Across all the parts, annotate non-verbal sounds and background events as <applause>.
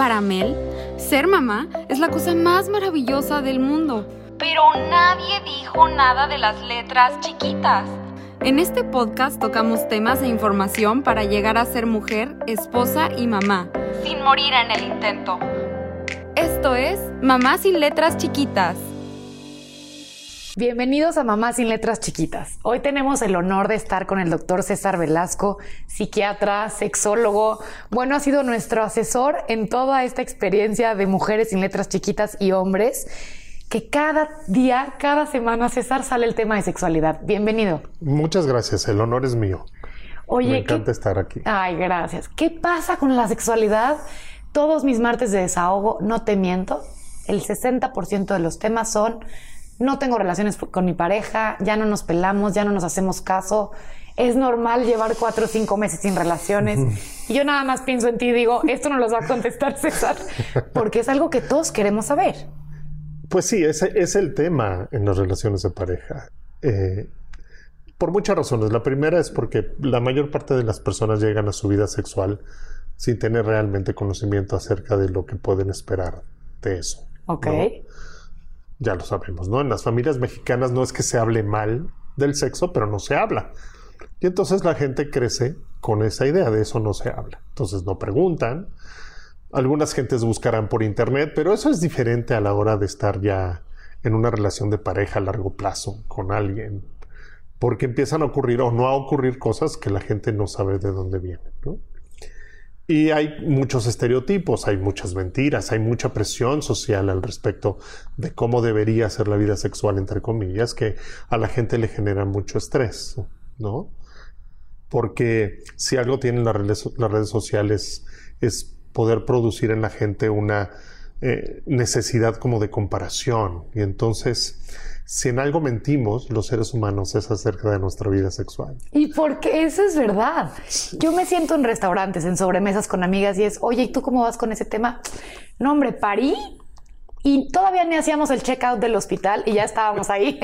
Para Mel, ser mamá es la cosa más maravillosa del mundo. Pero nadie dijo nada de las letras chiquitas. En este podcast tocamos temas e información para llegar a ser mujer, esposa y mamá, sin morir en el intento. Esto es Mamá sin letras chiquitas. Bienvenidos a Mamá sin Letras Chiquitas. Hoy tenemos el honor de estar con el doctor César Velasco, psiquiatra, sexólogo. Bueno, ha sido nuestro asesor en toda esta experiencia de mujeres sin letras chiquitas y hombres, que cada día, cada semana, César, sale el tema de sexualidad. Bienvenido. Muchas gracias, el honor es mío. Oye, Me encanta estar aquí. Ay, gracias. ¿Qué pasa con la sexualidad? Todos mis martes de desahogo, no te miento, el 60% de los temas son no tengo relaciones con mi pareja, ya no nos pelamos, ya no nos hacemos caso. Es normal llevar cuatro o cinco meses sin relaciones. Y yo nada más pienso en ti y digo, esto no los va a contestar César, porque es algo que todos queremos saber. Pues sí, ese es el tema en las relaciones de pareja. Eh, por muchas razones. La primera es porque la mayor parte de las personas llegan a su vida sexual sin tener realmente conocimiento acerca de lo que pueden esperar de eso. Ok ya lo sabemos, ¿no? En las familias mexicanas no es que se hable mal del sexo, pero no se habla. Y entonces la gente crece con esa idea de eso no se habla. Entonces no preguntan. Algunas gentes buscarán por internet, pero eso es diferente a la hora de estar ya en una relación de pareja a largo plazo con alguien. Porque empiezan a ocurrir o no a ocurrir cosas que la gente no sabe de dónde vienen, ¿no? Y hay muchos estereotipos, hay muchas mentiras, hay mucha presión social al respecto de cómo debería ser la vida sexual, entre comillas, que a la gente le genera mucho estrés, ¿no? Porque si algo tienen las redes, las redes sociales es poder producir en la gente una eh, necesidad como de comparación. Y entonces si en algo mentimos los seres humanos es acerca de nuestra vida sexual. Y porque eso es verdad. Yo me siento en restaurantes, en sobremesas con amigas y es, oye, ¿y tú cómo vas con ese tema? No, hombre, parí y todavía ni hacíamos el check-out del hospital y ya estábamos ahí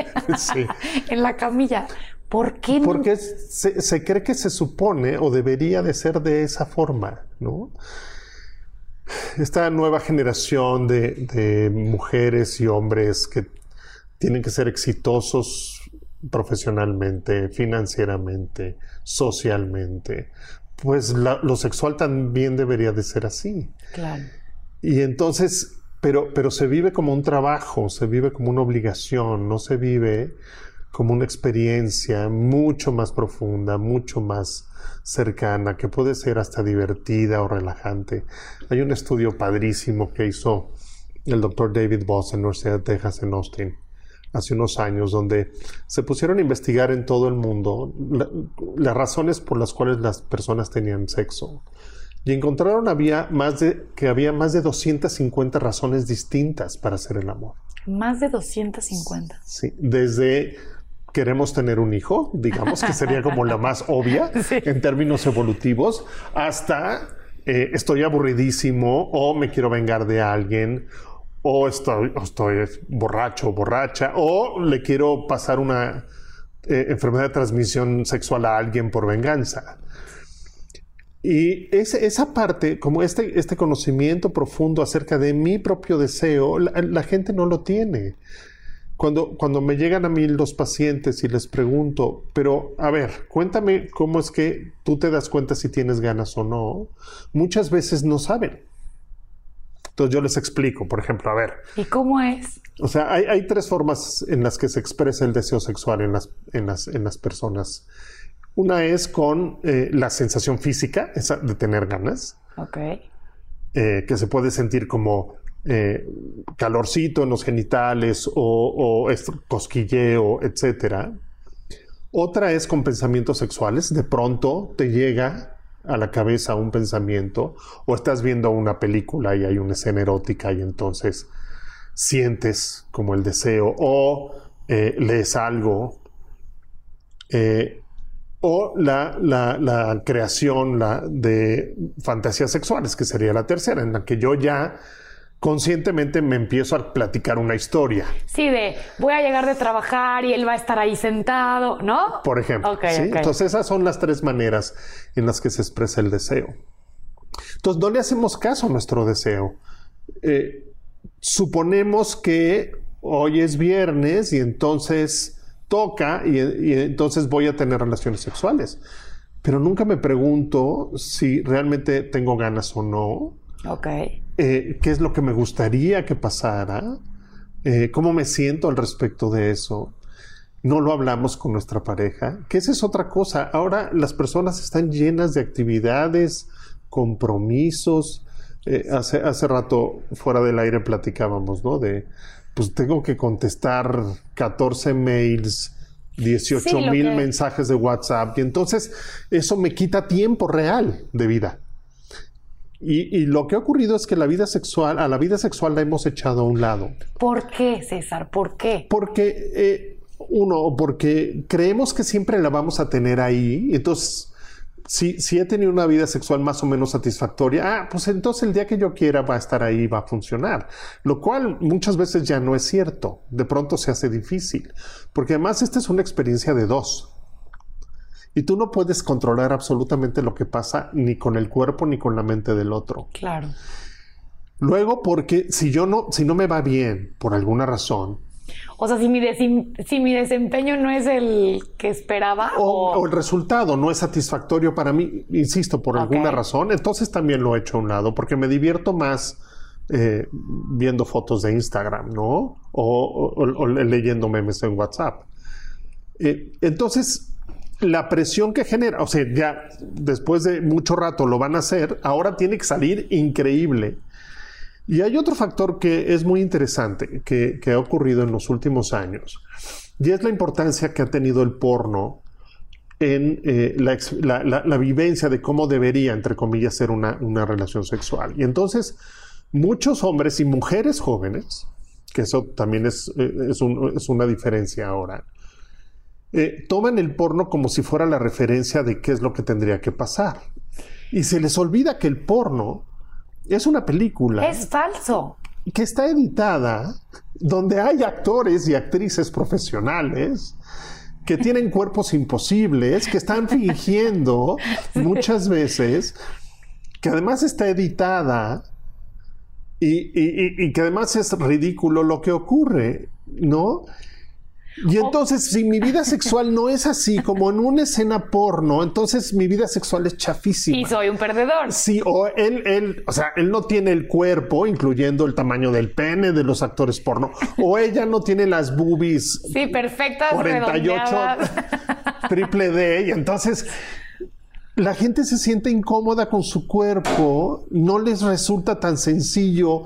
<laughs> en la camilla. ¿Por qué no? Porque se, cree que se supone o debería de ser de esa forma, ¿no? Esta nueva generación de, de mujeres y hombres que tienen que ser exitosos profesionalmente, financieramente, socialmente. Pues lo sexual también debería de ser así. Claro. Y entonces, pero, pero se vive como un trabajo, se vive como una obligación, no se vive como una experiencia mucho más profunda, mucho más cercana, que puede ser hasta divertida o relajante. Hay un estudio padrísimo que hizo el doctor David Boss en la Universidad de Texas en Austin, hace unos años, donde se pusieron a investigar en todo el mundo las razones por las cuales las personas tenían sexo. Y encontraron había más de, que había más de 250 razones distintas para hacer el amor. Más de 250. Sí, desde queremos tener un hijo, digamos que sería como la más obvia <laughs> en términos evolutivos, hasta eh, estoy aburridísimo o me quiero vengar de alguien o estoy, estoy borracho o borracha, o le quiero pasar una eh, enfermedad de transmisión sexual a alguien por venganza. Y esa parte, como este, este conocimiento profundo acerca de mi propio deseo, la, gente no lo tiene. Cuando, cuando me llegan a mí los pacientes y les pregunto, pero a ver, cuéntame cómo es que tú te das cuenta si tienes ganas o no, muchas veces no saben. Entonces yo les explico, por ejemplo, a ver. ¿Y cómo es? O sea, hay, tres formas en las que se expresa el deseo sexual en las, en las, en las personas. Una es con eh, la sensación física, esa de tener ganas. Ok. Eh, que se puede sentir como eh, calorcito en los genitales o, o cosquilleo, etc. Otra es con pensamientos sexuales. De pronto te llega a la cabeza un pensamiento o estás viendo una película y hay una escena erótica y entonces sientes como el deseo o eh, lees algo eh, o la, la creación la, de fantasías sexuales, que sería la tercera, en la que yo ya conscientemente me empiezo a platicar una historia. Sí, de voy a llegar de trabajar y él va a estar ahí sentado, ¿no? Por ejemplo. Entonces esas son las tres maneras en las que se expresa el deseo. Entonces no le hacemos caso a nuestro deseo. Eh, suponemos que hoy es viernes y entonces toca y, entonces voy a tener relaciones sexuales. Pero nunca me pregunto si realmente tengo ganas o no. Ok. Eh, ¿Qué es lo que me gustaría que pasara? Eh, ¿Cómo me siento al respecto de eso? No lo hablamos con nuestra pareja, que esa es otra cosa. Ahora las personas están llenas de actividades, compromisos. Eh, hace, hace rato fuera del aire platicábamos, ¿no? De, pues tengo que contestar 14 mails, 18 mil mensajes de WhatsApp y entonces eso me quita tiempo real de vida. Y, lo que ha ocurrido es que la vida sexual, a la vida sexual la hemos echado a un lado. ¿Por qué, César? ¿Por qué? Porque, eh, uno, porque creemos que siempre la vamos a tener ahí. Entonces, si, si, he tenido una vida sexual más o menos satisfactoria, ah, pues entonces el día que yo quiera va a estar ahí, va a funcionar. Lo cual muchas veces ya no es cierto. De pronto se hace difícil. Porque además esta es una experiencia de dos. Y tú no puedes controlar absolutamente lo que pasa ni con el cuerpo ni con la mente del otro. Claro. Luego, porque si yo no, si no me va bien por alguna razón, o sea, si mi, si mi desempeño no es el que esperaba. O, el resultado no es satisfactorio para mí, insisto, por alguna razón, entonces también lo he hecho a un lado, porque me divierto más eh, viendo fotos de Instagram, ¿no? O, leyendo memes en WhatsApp. Eh, entonces, la presión que genera, o sea, ya después de mucho rato lo van a hacer, ahora tiene que salir increíble. Y hay otro factor que es muy interesante que, ha ocurrido en los últimos años, y es la importancia que ha tenido el porno en eh, la, vivencia de cómo debería, entre comillas, ser una, relación sexual. Y entonces, muchos hombres y mujeres jóvenes, que eso también es, eh, es, una diferencia ahora, eh, toman el porno como si fuera la referencia de qué es lo que tendría que pasar. Y se les olvida que el porno es una película. Es falso. Que está editada donde hay actores y actrices profesionales que tienen cuerpos imposibles, que están <laughs> fingiendo muchas veces, que además está editada y, y, que además es ridículo lo que ocurre, ¿no? Y entonces, si mi vida <laughs> sexual no es así, como en una escena porno, entonces mi vida sexual es chafísima. Y soy un perdedor. Sí, o él, él, o sea, él no tiene el cuerpo, incluyendo el tamaño del pene de los actores porno, o ella no tiene las boobies. Sí, perfectas. 48 <laughs> triple D, y entonces la gente se siente incómoda con su cuerpo, no les resulta tan sencillo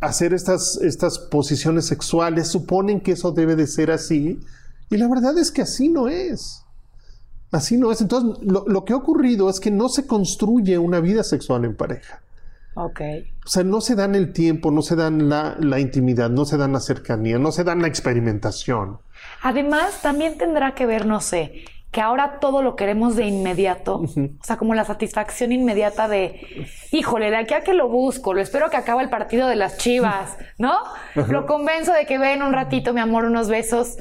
hacer estas, estas posiciones sexuales, suponen que eso debe de ser así, y la verdad es que así no es. Así no es. Entonces, lo, que ha ocurrido es que no se construye una vida sexual en pareja. Ok. O sea, no se dan el tiempo, no se dan la, la, intimidad, no se dan la cercanía, no se dan la experimentación. Además, también tendrá que ver, no sé, que ahora todo lo queremos de inmediato, o sea, como la satisfacción inmediata de, híjole, de aquí a que lo busco, lo espero que acabe el partido de las chivas, ¿no? Lo convenzo de que ven un ratito, mi amor, unos besos.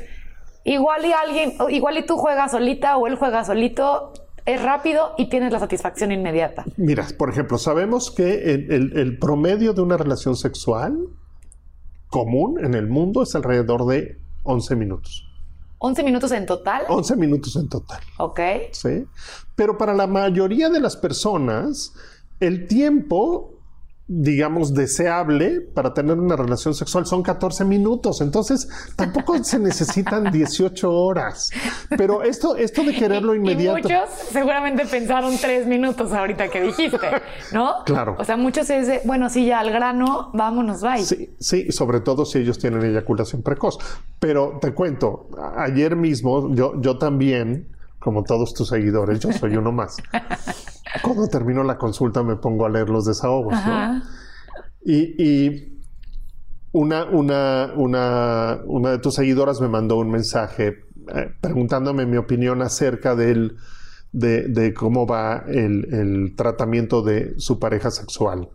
Igual y alguien, igual y tú juegas solita o él juega solito, es rápido y tienes la satisfacción inmediata. Mira, por ejemplo, sabemos que el, el promedio de una relación sexual común en el mundo es alrededor de 11 minutos. 11 minutos en total. 11 minutos en total. Ok. Sí. Pero para la mayoría de las personas, el tiempo digamos, deseable para tener una relación sexual son 14 minutos. Entonces, tampoco <laughs> se necesitan 18 horas. Pero esto, esto de quererlo inmediato. Y muchos seguramente pensaron tres minutos ahorita que dijiste, ¿no? Claro. O sea, muchos es de, bueno, sí, ya al grano, vámonos, bye. Sí, sí, sobre todo si ellos tienen eyaculación precoz. Pero te cuento, ayer mismo yo, yo también, como todos tus seguidores, yo soy uno más. <laughs> Cuando termino la consulta me pongo a leer los desahogos, ¿no? Y, una, una, una, una, de tus seguidoras me mandó un mensaje eh, preguntándome mi opinión acerca del, de, cómo va el, tratamiento de su pareja sexual.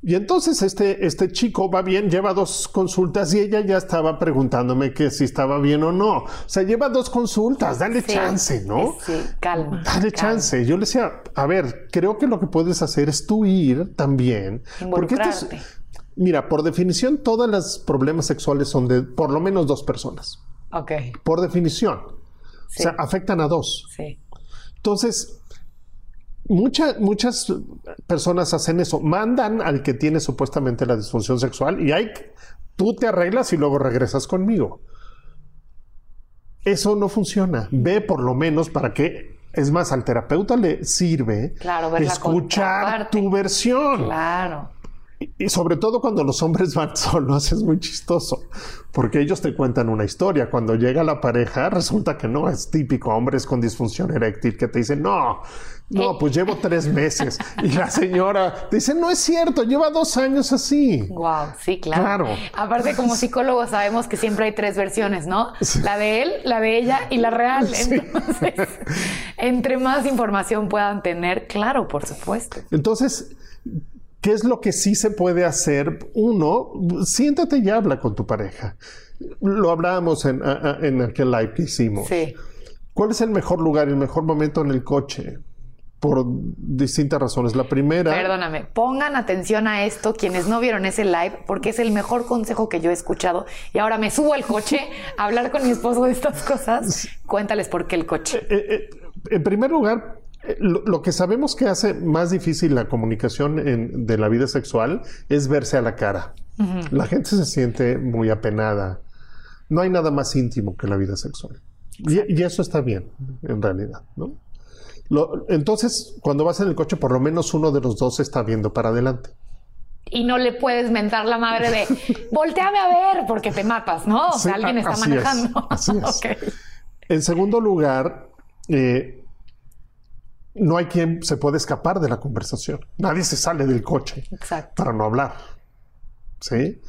Y entonces este, este chico va bien, lleva dos consultas y ella ya estaba preguntándome que si estaba bien o no. O sea, lleva dos consultas, dale chance, ¿no? Sí, calma. Dale chance. Yo le decía, a ver, creo que lo que puedes hacer es tú ir también. Porque esto es, mira, por definición, todos los problemas sexuales son de por lo menos dos personas. Ok. Por definición. O sea, afectan a dos. Sí. Entonces, muchas personas hacen eso, mandan al que tiene supuestamente la disfunción sexual y hay, tú te arreglas y luego regresas conmigo. Eso no funciona. Ve por lo menos para que, es más, al terapeuta le sirve escuchar tu versión. Claro. Y sobre todo cuando los hombres van <laughs> solos es muy chistoso, porque ellos te cuentan una historia. Cuando llega la pareja, resulta que no, es típico, hombres con disfunción eréctil que te dicen, no, no, pues llevo <laughs> tres meses. Y la señora dice, no es cierto, lleva dos años así. Wow, sí, claro. claro. Aparte, como psicólogos sabemos que siempre hay tres versiones, ¿no? La de él, la de ella y la real. Entonces, <laughs> entre más información puedan tener, claro, por supuesto. Entonces, ¿Qué es lo que sí se puede hacer? Uno, siéntate y habla con tu pareja. Lo hablábamos en, en aquel live que hicimos. Sí. ¿Cuál es el mejor lugar, el mejor momento en el coche? Por distintas razones. La primera. Perdóname, pongan atención a esto quienes no vieron ese live, porque es el mejor consejo que yo he escuchado. Y ahora me subo al coche a hablar con mi esposo de estas cosas. Cuéntales por qué el coche. Eh, eh, en primer lugar, lo, que sabemos que hace más difícil la comunicación de la vida sexual es verse a la cara. La gente se siente muy apenada. No hay nada más íntimo que la vida sexual. Y, eso está bien, en realidad, ¿no? Entonces, cuando vas en el coche, por lo menos uno de los dos está viendo para adelante. Y no le puedes mentar la madre de <laughs> volteame a ver porque te matas, ¿no? O sea, alguien está manejando. así es. <laughs> En segundo lugar, eh, no hay quien se pueda escapar de la conversación. Nadie se sale del coche para no hablar. ¿Sí?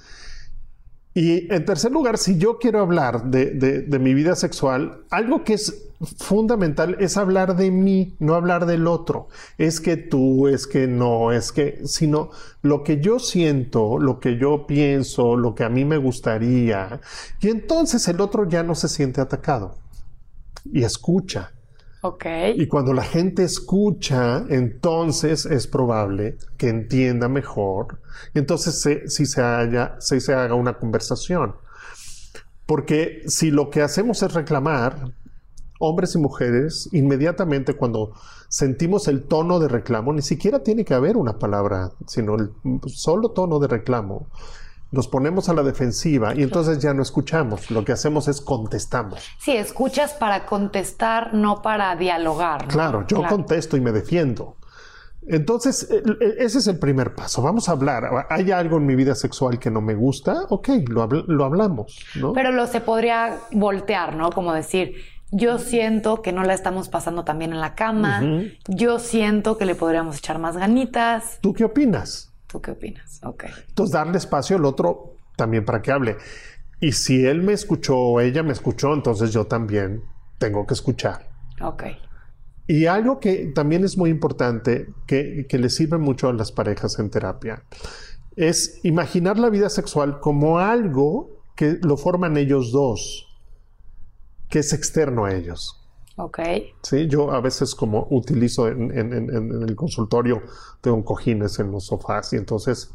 Y en tercer lugar, si yo quiero hablar de, mi vida sexual, algo que es fundamental es hablar de mí, no hablar del otro. Es que tú, es que no, es que, sino lo que yo siento, lo que yo pienso, lo que a mí me gustaría. Y entonces el otro ya no se siente atacado y escucha. Y cuando la gente escucha, entonces es probable que entienda mejor. Entonces si se, haya, si se haga una conversación. Porque si lo que hacemos es reclamar, hombres y mujeres, inmediatamente cuando sentimos el tono de reclamo, ni siquiera tiene que haber una palabra, sino el solo tono de reclamo, nos ponemos a la defensiva y entonces ya no escuchamos. Lo que hacemos es contestamos. Sí, escuchas para contestar, no para dialogar. Claro, yo contesto y me defiendo. Entonces, ese es el primer paso. Vamos a hablar. ¿Hay algo en mi vida sexual que no me gusta? Ok, lo, lo hablamos. ¿no? Pero lo se podría voltear, ¿no? Como decir, yo siento que no la estamos pasando tan bien en la cama. Yo siento que le podríamos echar más ganitas. ¿Tú qué opinas? ¿Tú qué opinas? Ok. Entonces, darle espacio al otro también para que hable. Y si él me escuchó o ella me escuchó, entonces yo también tengo que escuchar. Ok. Y algo que también es muy importante, que, que le sirve mucho a las parejas en terapia, es imaginar la vida sexual como algo que lo forman ellos dos, que es externo a ellos. Ok. Sí, yo a veces como utilizo en, el consultorio, tengo cojines en los sofás y entonces,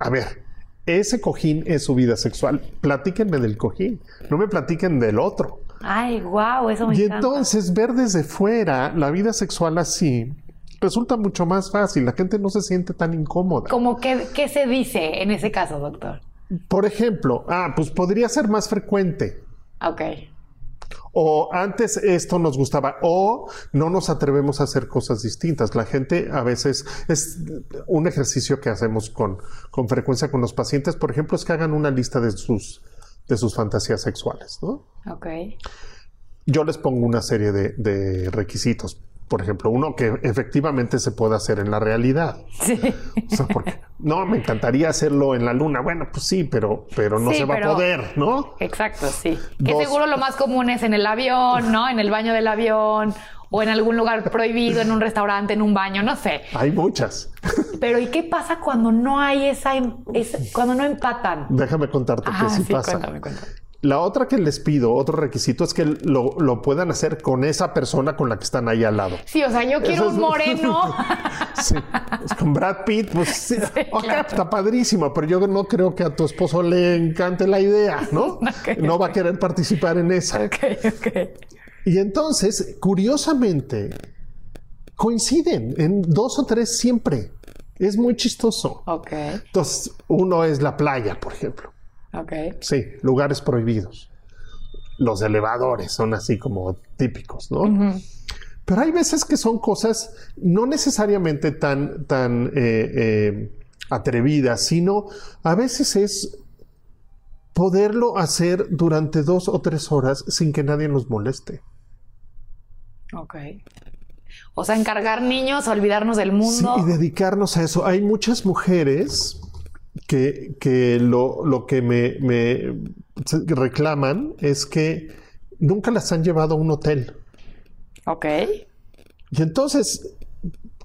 a ver, ese cojín es su vida sexual. Platíquenme del cojín, no me platiquen del otro. Ay, wow, eso me Y entonces ver desde fuera la vida sexual así resulta mucho más fácil. La gente no se siente tan incómoda. ¿Cómo que, qué se dice en ese caso, doctor? Por ejemplo, ah, pues podría ser más frecuente. Ok o antes esto nos gustaba, o no nos atrevemos a hacer cosas distintas. La gente a veces es un ejercicio que hacemos con, con frecuencia con los pacientes, por ejemplo, es que hagan una lista de sus, de sus fantasías sexuales, ¿no? Ok. Yo les pongo una serie de, de requisitos por ejemplo, uno que efectivamente se puede hacer en la realidad. Sí. O sea, porque, no, me encantaría hacerlo en la luna. Bueno, pues sí, pero, pero no se va a poder, ¿no? Exacto, sí. Que seguro lo más común es en el avión, ¿no? En el baño del avión o en algún lugar prohibido, en un restaurante, en un baño, no sé. Hay muchas. Pero ¿y qué pasa cuando no hay esa, em, esa cuando no empatan? Déjame contarte qué sí, pasa. Cuéntame, cuéntame. La otra que les pido, otro requisito, es que lo, lo, puedan hacer con esa persona con la que están ahí al lado. Sí, o sea, yo quiero un moreno. <laughs> sí, pues con Brad Pitt, pues <laughs> sí, está padrísimo, pero yo no creo que a tu esposo le encante la idea, ¿no? <laughs> no va a querer participar en esa. Ok, ok. Y entonces, curiosamente, coinciden en dos o tres siempre. Es muy chistoso. Ok. Entonces, uno es la playa, por ejemplo. Ok. Sí, lugares prohibidos. Los elevadores son así como típicos, ¿no? Pero hay veces que son cosas no necesariamente tan, tan eh, eh, atrevidas, sino a veces es poderlo hacer durante dos o tres horas sin que nadie nos moleste. Ok. O sea, encargar niños, olvidarnos del mundo. Sí, y dedicarnos a eso. Hay muchas mujeres que, que lo, lo, que me, me, reclaman es que nunca las han llevado a un hotel. Ok. Y entonces,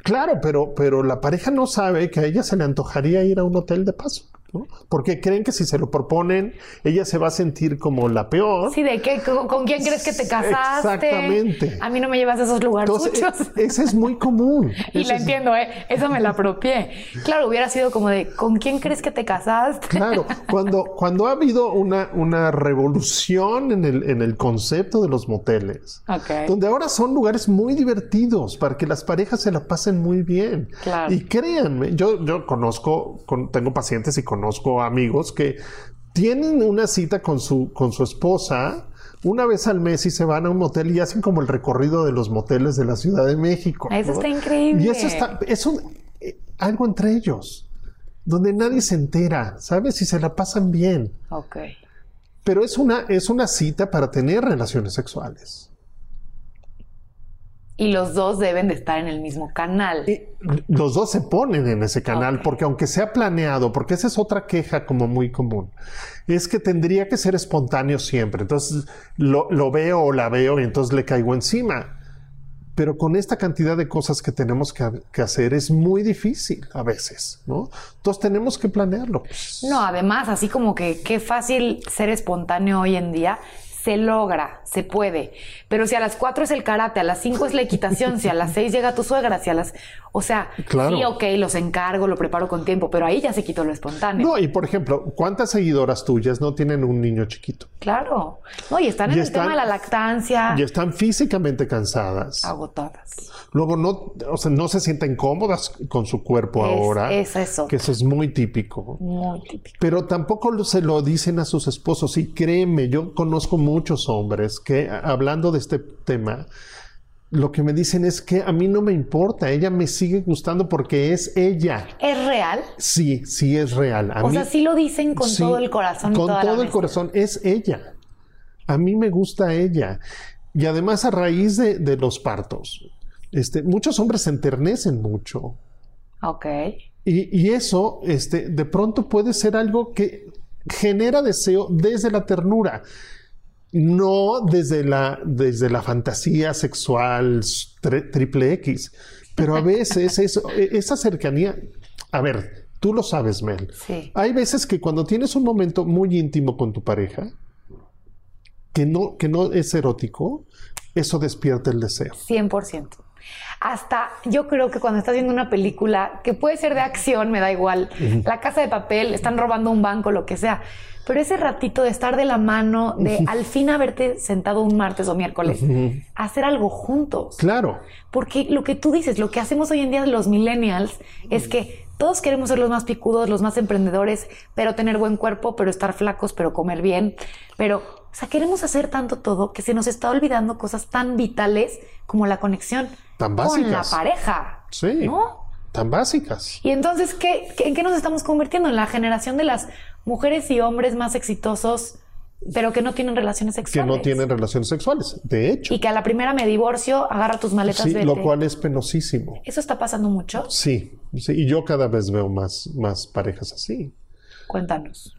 claro, pero, pero la pareja no sabe que a ella se le antojaría ir a un hotel de paso. Porque creen que si se lo proponen, ella se va a sentir como la peor. Sí, de qué, con, quién crees que te casaste. Exactamente. A mí no me llevas a esos lugares. E, ese es muy común. <laughs> y la entiendo, ¿eh? Eso me la apropié. Claro, hubiera sido como de ¿con quién crees que te casaste? Claro, cuando, cuando ha habido una, una revolución en el, en el concepto de los moteles, donde ahora son lugares muy divertidos para que las parejas se la pasen muy bien. Claro. Y créanme, yo, yo conozco, tengo pacientes y conozco conozco amigos que tienen una cita con su, con su esposa una vez al mes y se van a un motel y hacen como el recorrido de los moteles de la Ciudad de México. Eso está increíble. Y eso está, es eh, algo entre ellos, donde nadie se entera, ¿sabes? Si se la pasan bien. Ok. Pero es una, es una cita para tener relaciones sexuales y los dos deben de estar en el mismo canal. los dos se ponen en ese canal porque aunque sea planeado, porque esa es otra queja como muy común, es que tendría que ser espontáneo siempre. Entonces lo, lo veo o la veo y entonces le caigo encima. Pero con esta cantidad de cosas que tenemos que, que, hacer es muy difícil a veces, ¿no? Entonces tenemos que planearlo. No, además, así como que qué fácil ser espontáneo hoy en día se logra, se puede. Pero si a las 4 es el karate, a las 5 es la equitación, si a las <laughs> 6 llega tu suegra, si a las... O sea, sí, ok, los encargo, lo preparo con tiempo, pero ahí ya se quitó lo espontáneo. No, y por ejemplo, ¿cuántas seguidoras tuyas no tienen un niño chiquito? Claro. No, y están en el tema de la lactancia. Y están físicamente cansadas. Agotadas. Luego no, o sea, no se sienten cómodas con su cuerpo ahora. Es eso. Que eso es muy típico. Muy típico. Pero tampoco se lo dicen a sus esposos. Y créeme, yo conozco muchos hombres que hablando de este tema, lo que me dicen es que a mí no me importa, ella me sigue gustando porque es ella. ¿Es real? Sí, sí es real. o sea, sí lo dicen con todo el corazón. Con todo el corazón, es ella. A mí me gusta ella. Y además a raíz de, los partos, este, muchos hombres se enternecen mucho. Ok. Y, y, eso, este, de pronto puede ser algo que genera deseo desde la ternura no desde la, desde la fantasía sexual triple X, pero a veces <laughs> esa cercanía, a ver, tú lo sabes, Mel. Sí. Hay veces que cuando tienes un momento muy íntimo con tu pareja, que no, que no es erótico, eso despierta el deseo. 100%. Hasta yo creo que cuando estás viendo una película que puede ser de acción, me da igual, la casa de papel, están robando un banco, lo que sea, pero ese ratito de estar de la mano, de al fin haberte sentado un martes o miércoles, hacer algo juntos. Claro. Porque lo que tú dices, lo que hacemos hoy en día los millennials es que todos queremos ser los más picudos, los más emprendedores, pero tener buen cuerpo, pero estar flacos, pero comer bien. Pero, o sea, queremos hacer tanto todo que se nos está olvidando cosas tan vitales como la conexión tan básicas. con la pareja. Sí. ¿No? Tan básicas. Y entonces, ¿qué, ¿en qué nos estamos convirtiendo? En la generación de las mujeres y hombres más exitosos, pero que no tienen relaciones sexuales. Que no tienen relaciones sexuales, de hecho. Y que a la primera me divorcio, agarra tus maletas. Sí, lo cual es penosísimo. ¿Eso está pasando mucho? Sí, sí, y yo cada vez veo más, más parejas así. Cuéntanos.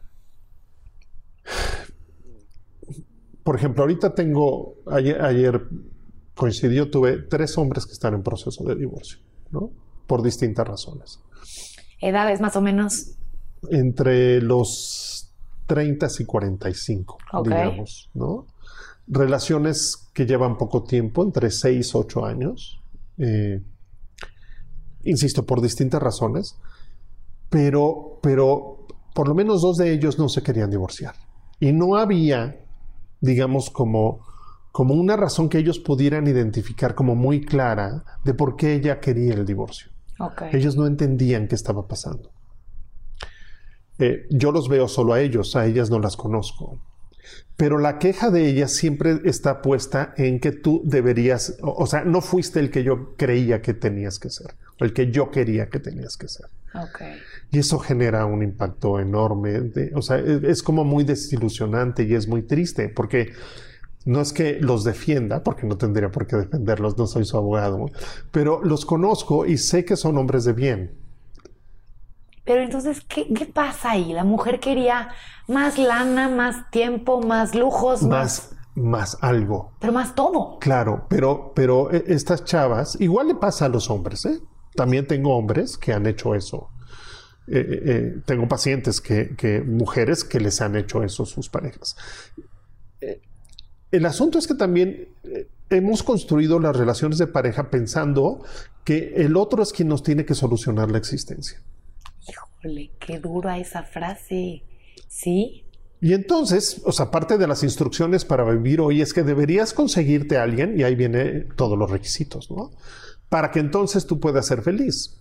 Por ejemplo, ahorita tengo, ayer, ayer coincidió, tuve tres hombres que están en proceso de divorcio, ¿no? Por distintas razones. ¿Edades más o menos? Entre los 30 y 45, digamos, ¿no? Relaciones que llevan poco tiempo, entre 6 y 8 años. Eh, insisto, por distintas razones, pero, pero por lo menos dos de ellos no se querían divorciar. Y no había, digamos, como, como una razón que ellos pudieran identificar como muy clara de por qué ella quería el divorcio. Ellos no entendían qué estaba pasando. Eh, yo los veo solo a ellos, a ellas no las conozco. Pero la queja de ellas siempre está puesta en que tú deberías, o, sea, no fuiste el que yo creía que tenías que ser, o el que yo quería que tenías que ser. Y eso genera un impacto enorme. o sea, es, como muy desilusionante y es muy triste, porque no es que los defienda, porque no tendría por qué defenderlos, no soy su abogado, pero los conozco y sé que son hombres de bien. Pero entonces, ¿qué, pasa ahí? La mujer quería más lana, más tiempo, más lujos, más... Más, algo. Pero más todo. Claro, pero, pero e, estas chavas, igual le pasa a los hombres, ¿eh? También tengo hombres que han hecho eso. Eh, eh, eh, tengo pacientes que, que, mujeres que les han hecho eso a sus parejas. El asunto es que también hemos construido las relaciones de pareja pensando que el otro es quien nos tiene que solucionar la existencia. Híjole, qué dura esa frase. ¿Sí? Y entonces, o sea, parte de las instrucciones para vivir hoy es que deberías conseguirte a alguien, y ahí vienen todos los requisitos, ¿no? Para que entonces tú puedas ser feliz.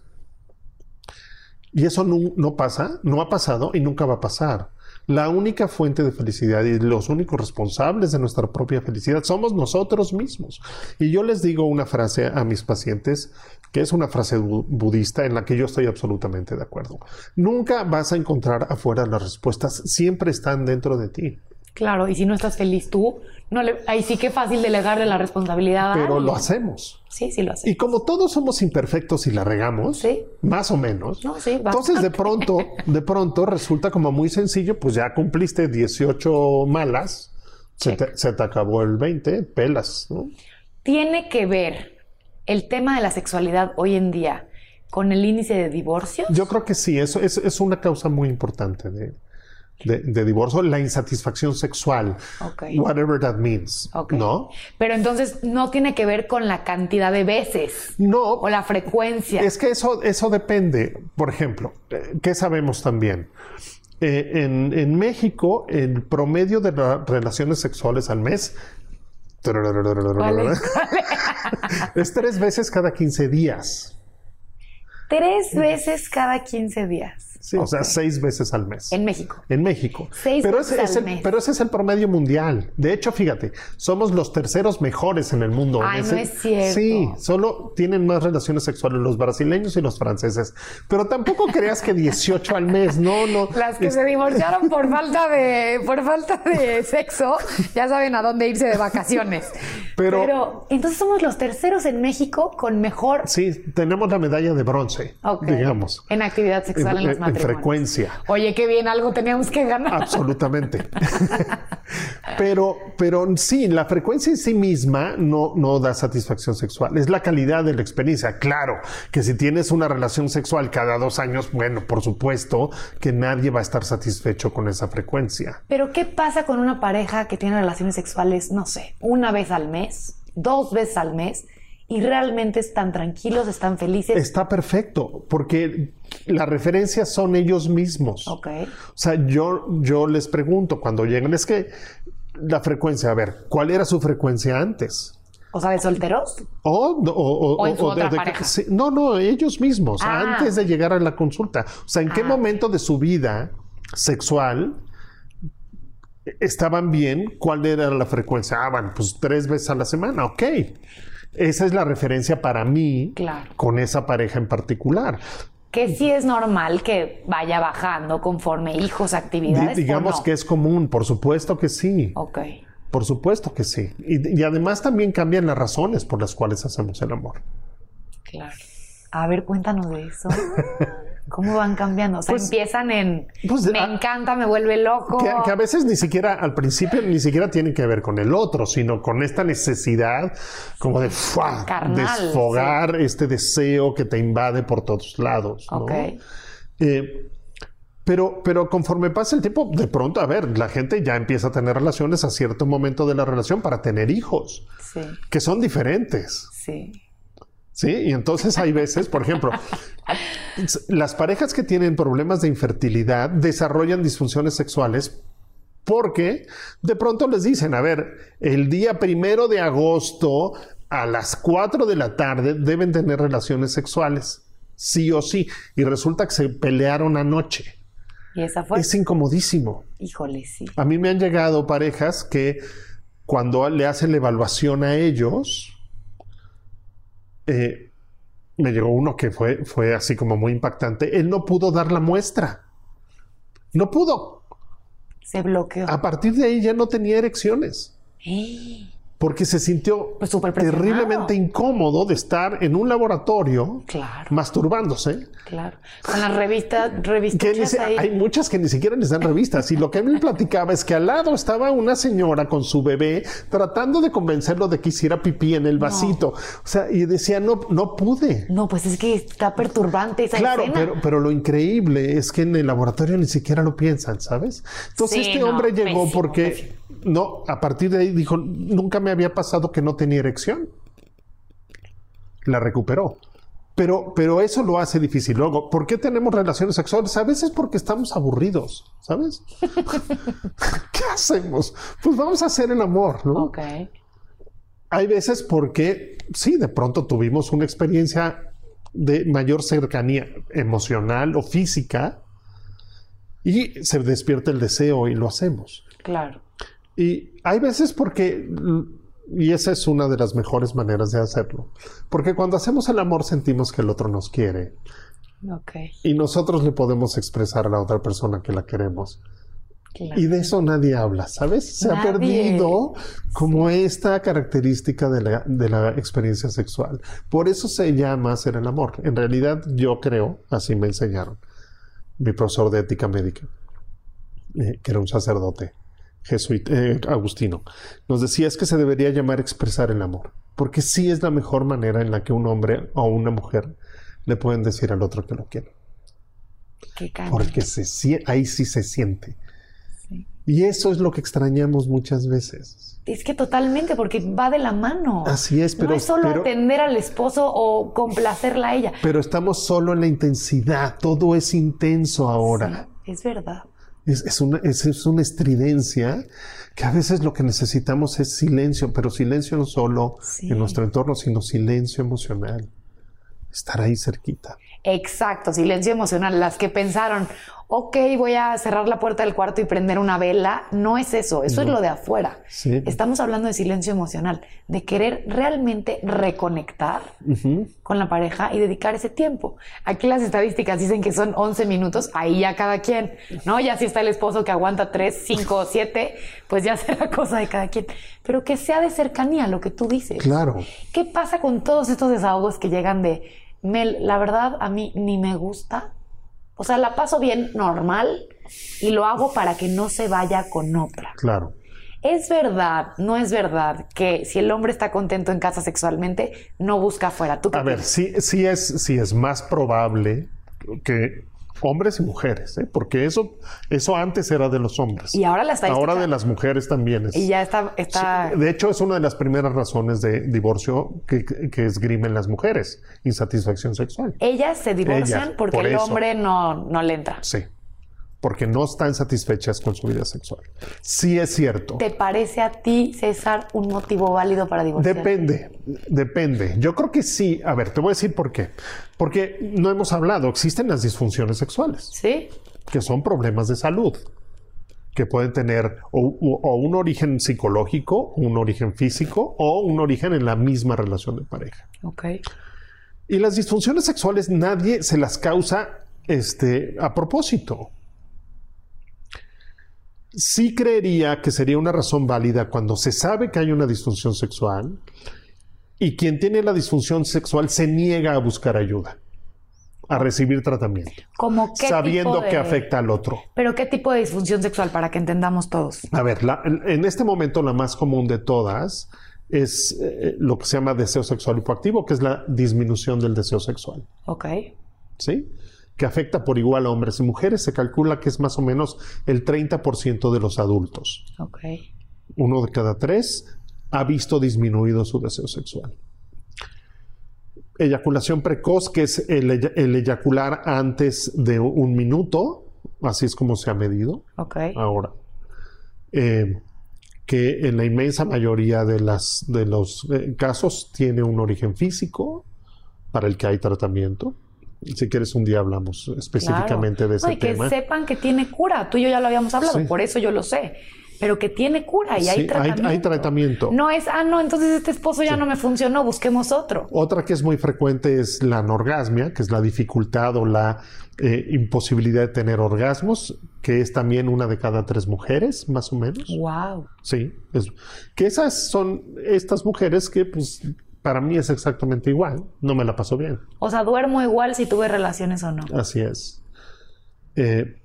Y eso no, no pasa, no ha pasado y nunca va a pasar. La única fuente de felicidad y los únicos responsables de nuestra propia felicidad somos nosotros mismos. Y yo les digo una frase a mis pacientes que es una frase budista en la que yo estoy absolutamente de acuerdo. Nunca vas a encontrar afuera las respuestas, siempre están dentro de ti. Claro, y si no estás feliz tú, no le, ahí sí que fácil delegarle la responsabilidad. Pero lo hacemos. Sí, sí lo hacemos. Y como todos somos imperfectos y la regamos, más o menos, no, sí, entonces de <laughs> pronto, de pronto resulta como muy sencillo, pues ya cumpliste 18 malas, se te, acabó el 20, pelas. ¿no? Tiene que ver el tema de la sexualidad hoy en día con el índice de divorcios. Yo creo que sí, eso es, es una causa muy importante de, de, divorcio, la insatisfacción sexual, whatever that means, ¿no? Pero entonces no tiene que ver con la cantidad de veces, no, o la frecuencia. Es que eso, eso depende. Por ejemplo, eh, ¿qué sabemos también? Eh, en, México, el promedio de relaciones sexuales al mes <laughs> es tres veces cada 15 días. Tres veces cada 15 días. O sea, seis veces al mes. En México. En México. Seis pero veces ese, al mes. Pero ese es el promedio mundial. De hecho, fíjate, somos los terceros mejores en el mundo. Ay, no es cierto. Sí, solo tienen más relaciones sexuales los brasileños y los franceses. Pero tampoco creas que 18 al mes. No, no. Las que se divorciaron por falta de, por falta de sexo, ya saben a dónde irse de vacaciones. Pero, entonces somos los terceros en México con mejor. Sí, tenemos la medalla de bronce, digamos. En actividad sexual en, los En frecuencia. Oye, qué bien, algo teníamos que ganar. Absolutamente. <laughs> pero, pero sí, la frecuencia en sí misma no, no da satisfacción sexual. Es la calidad de la experiencia. Claro que si tienes una relación sexual cada dos años, bueno, por supuesto que nadie va a estar satisfecho con esa frecuencia. Pero, ¿qué pasa con una pareja que tiene relaciones sexuales, no sé, una vez al mes? dos veces al mes, y realmente están tranquilos, están felices. Está perfecto, porque las referencias son ellos mismos. Ok. O sea, yo, yo les pregunto cuando llegan, es que la frecuencia, a ver, ¿cuál era su frecuencia antes? O sea, de solteros. O, o, o, de, pareja? no, no, ellos mismos, ah. antes de llegar a la consulta. O sea, ¿en qué ah. momento de su vida sexual estaban bien, ¿cuál era la frecuencia? Ah, bueno, pues tres veces a la semana, ok. Esa es la referencia para mí con esa pareja en particular. Que sí es normal que vaya bajando conforme hijos, actividades. digamos que es común, por supuesto que sí. Ok. Por supuesto que sí. Y, y, además también cambian las razones por las cuales hacemos el amor. Claro. A ver, cuéntanos de eso. <laughs> ¿Cómo van cambiando? O sea, Pues- empiezan en pues, me a- encanta, me vuelve loco. Que, que a veces ni siquiera, al principio, ni siquiera tiene que ver con el otro, sino con esta necesidad como de ¡fua! Carnal, desfogar este deseo que te invade por todos lados. Eh, pero, pero conforme pasa el tiempo, de pronto, a ver, la gente ya empieza a tener relaciones a cierto momento de la relación para tener hijos, Sí, que son diferentes. sí. ¿Sí? Y entonces hay veces, por ejemplo, las parejas que tienen problemas de infertilidad desarrollan disfunciones sexuales porque de pronto les dicen, a ver, el día primero de agosto a las 4 de la tarde deben tener relaciones sexuales, sí o sí. Y resulta que se pelearon anoche. Y esa fue. Es incomodísimo. Híjole, sí. A mí me han llegado parejas que cuando le hacen la evaluación a ellos, eh, me llegó uno que fue, fue así como muy impactante. Él no pudo dar la muestra. No pudo. Se bloqueó. A partir de ahí ya no tenía erecciones. <gasps> ¡Eh! Porque se sintió Pues terriblemente incómodo de estar en un laboratorio Claro, masturbándose. claro. Con las revistas, ahí. hay muchas que ni siquiera les dan revistas. Y lo que él me platicaba es que al lado estaba una señora con su bebé tratando de convencerlo de que hiciera pipí en el vasito. O sea, y decía, no, no pude. No, pues es que está perturbante esa Claro, escena. pero, pero lo increíble es que en el laboratorio ni siquiera lo piensan, ¿sabes? Entonces Sí, este no, hombre llegó pésimo, porque, pésimo. No, a partir de ahí dijo, nunca me había pasado que no tenía erección. La recuperó. Pero, pero eso lo hace difícil. Luego, ¿por qué tenemos relaciones sexuales? A veces porque estamos aburridos, ¿sabes? <laughs> ¿Qué hacemos? Pues vamos a hacer el amor, ¿no? Ok. Hay veces porque, sí, de pronto tuvimos una experiencia de mayor cercanía emocional o física y se despierta el deseo y lo hacemos. Claro. Y hay veces porque, y esa es una de las mejores maneras de hacerlo, porque cuando hacemos el amor sentimos que el otro nos quiere Ok. y nosotros le podemos expresar a la otra persona que la queremos. Claro. Y de eso nadie habla, ¿sabes? Se ha perdido como esta característica de la, de la experiencia sexual. Por eso se llama hacer el amor. En realidad yo creo, así me enseñaron, mi profesor de ética médica, eh, que era un sacerdote jesuita, eh, agustino, nos decía es que se debería llamar expresar el amor, porque sí es la mejor manera en la que un hombre o una mujer le pueden decir al otro que lo quiere Qué porque se, ahí sí se siente. Sí. Y eso es lo que extrañamos muchas veces. Es que totalmente, porque va de la mano. Así es, pero- No es solo pero- atender al esposo o complacerla a ella. Pero estamos solo en la intensidad, todo es intenso ahora. Sí, es verdad. Es, es una, es- es una estridencia que a veces lo que necesitamos es silencio, pero silencio no solo Sí. en nuestro entorno, sino silencio emocional. Estar ahí cerquita. Exacto, silencio emocional. Las que pensaron, ok, voy a cerrar la puerta del cuarto y prender una vela, no es eso, eso es lo de afuera. Sí. Estamos hablando de silencio emocional, de querer realmente reconectar con la pareja y dedicar ese tiempo. Aquí las estadísticas dicen que son 11 minutos, ahí ya cada quien, ¿no? Ya si está el esposo que aguanta 3, 5, 7, pues ya <laughs> será cosa de cada quien. Pero que sea de cercanía lo que tú dices. Claro. ¿Qué pasa con todos estos desahogos que llegan de Mel? La verdad, a mí ni me gusta. O sea, la paso bien normal y lo hago para que no se vaya con otra. Claro. Es verdad, no es verdad que si el hombre está contento en casa sexualmente, no busca afuera. ¿Tú qué A ver, sí, sí, es, sí es más probable que hombres y mujeres, ¿eh? porque eso, eso antes era de los hombres. Y ahora la estadística- Ahora de las mujeres también es. Y ya está, está de hecho, es una de las primeras razones de divorcio que, que esgrimen las mujeres, insatisfacción sexual. ellas se divorcian Ellas, porque por el hombre no, no le entra. Sí, porque no están satisfechas con su vida sexual. Sí es cierto. ¿Te parece a ti, César, un motivo válido para divorciar? Depende, depende. Yo creo que sí. A ver, te voy a decir por qué. Porque no hemos hablado, existen las disfunciones sexuales, ¿Sí? que son problemas de salud, que pueden tener o, un origen psicológico, un origen físico o un origen en la misma relación de pareja. Ok. Y las disfunciones sexuales nadie se las causa este, a propósito. Sí creería que sería una razón válida cuando se sabe que hay una disfunción sexual y quien tiene la disfunción sexual se niega a buscar ayuda. a recibir tratamiento. ¿Cómo qué sabiendo tipo de- que afecta al otro. Pero qué tipo de disfunción sexual para que entendamos todos. A ver, la- en este momento la más común de todas es eh, lo que se llama deseo sexual hipoactivo, que es la disminución del deseo sexual. Ok. ¿sí? Que afecta por igual a hombres y mujeres. Se calcula que es más o menos el 30% de los adultos. Uno de cada tres ha visto disminuido su deseo sexual. Eyaculación precoz, que es el, eya- el eyacular antes de un minuto, así es como se ha medido Ok. ahora. Eh, que en la inmensa mayoría de, las, de los eh, casos tiene un origen físico para el que hay tratamiento. Si quieres, un día hablamos específicamente Claro. de ese No, y que tema. sepan que tiene cura. Tú y yo ya lo habíamos hablado, Sí. por eso yo lo sé. Pero que tiene cura y Sí, hay tratamiento. hay tratamiento. No es, ah, no, entonces este esposo ya no me funcionó, busquemos otro. Otra que es muy frecuente es la anorgasmia, que es la dificultad o la eh, imposibilidad de tener orgasmos, que es también una de cada tres mujeres, más o menos. Wow. Sí, es- que esas son estas mujeres que, pues, para mí es exactamente igual. No me la paso bien. O sea, duermo igual si tuve relaciones o no. Así es. Eh,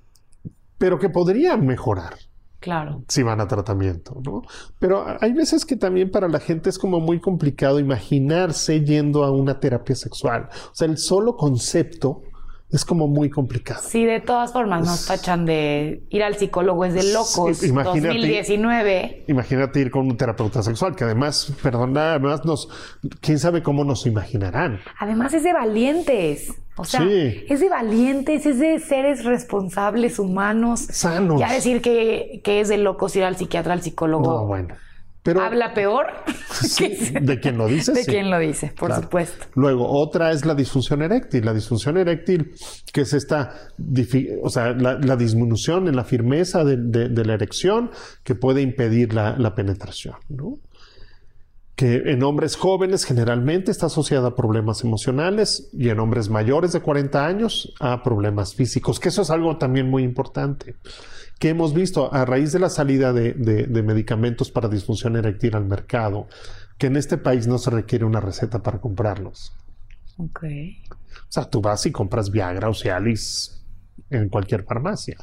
pero que podrían mejorar Claro. si van a tratamiento, ¿no? Pero hay veces que también para la gente es como muy complicado imaginarse yendo a una terapia sexual. O sea, el solo concepto es como muy complicado. Sí, de todas formas, nos tachan de ir al psicólogo es de locos. Sí, imagínate. 2019. Imagínate ir con un terapeuta sexual, que además, perdona, además nos, quién sabe cómo nos imaginarán. Además es de valientes. O sea, Sí. es de valientes, es de seres responsables, humanos. Sanos. Ya decir que, que es de locos ir al psiquiatra, al psicólogo. No, bueno. Pero Habla peor <laughs> sí, de quien lo dice, de sí. quien lo dice, por Claro. supuesto. Luego, otra es la disfunción eréctil. La disfunción eréctil, que es esta, o sea, la, la disminución en la firmeza de, de- de la erección que puede impedir la, la penetración, ¿no? Que en hombres jóvenes generalmente está asociada a problemas emocionales y en hombres mayores de 40 años a problemas físicos, que eso es algo también muy importante que hemos visto a raíz de la salida de, de- de medicamentos para disfunción eréctil al mercado, que en este país no se requiere una receta para comprarlos. Ok. O sea, tú vas y compras Viagra o Cialis en cualquier farmacia.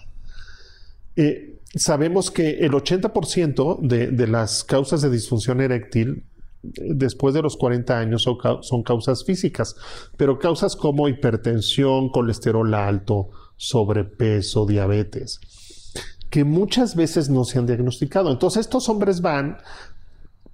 Eh, sabemos que el 80% de, de las causas de disfunción eréctil eh, después de los 40 años son causas físicas, pero causas como hipertensión, colesterol alto, sobrepeso, diabetes, que muchas veces no se han diagnosticado. Entonces estos hombres van,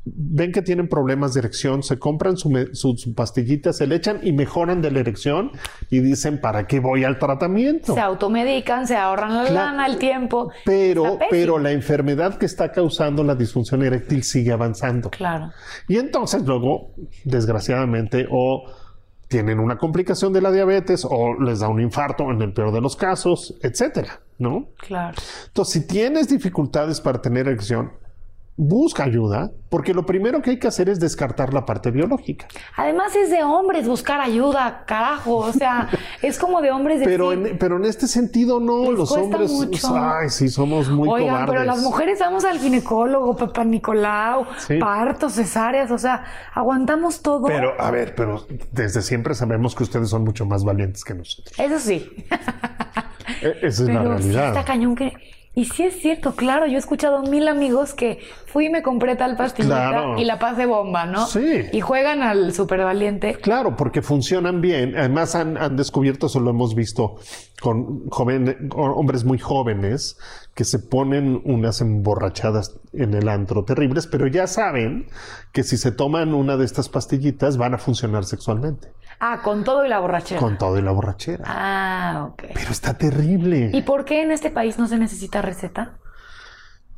ven que tienen problemas de erección, se compran su, su- su pastillita, se le echan y mejoran de la erección y dicen, ¿para qué voy al tratamiento? Se automedican, se ahorran la Claro. lana, el tiempo. Pero, pero la enfermedad que está causando la disfunción eréctil sigue avanzando. Claro. Y entonces luego, desgraciadamente, o tienen una complicación de la diabetes o les da un infarto en el peor de los casos, etcétera, ¿no? Claro. Entonces, si tienes dificultades para tener erección, busca ayuda, porque lo primero que hay que hacer es descartar la parte biológica. Además es de hombres buscar ayuda, carajo. O sea, <laughs> es como de hombres de Pero en, pero en este sentido no, Les los hombres, mucho. ay, sí, somos muy Oigan, cobardes. pero las mujeres vamos al ginecólogo, papá Nicolau, Sí. partos, cesáreas, o sea, aguantamos todo. Pero, a ver, pero desde siempre sabemos que ustedes son mucho más valientes que nosotros. Eso sí. <laughs> E- Esa es Pero la sí realidad. está cañón que. Y sí es cierto, claro, yo he escuchado mil amigos que fui y me compré tal pastillita Claro. y la pasé bomba, ¿no? Sí. Y juegan al super valiente. Claro, porque funcionan bien. Además han, han descubierto, eso lo hemos visto con joven- con hombres muy jóvenes que se ponen unas emborrachadas en el antro terribles, pero ya saben que si se toman una de estas pastillitas van a funcionar sexualmente, Ah, con todo y la borrachera. con todo y la borrachera. Ah, ok. Pero está terrible. ¿Y por qué en este país no se necesita receta?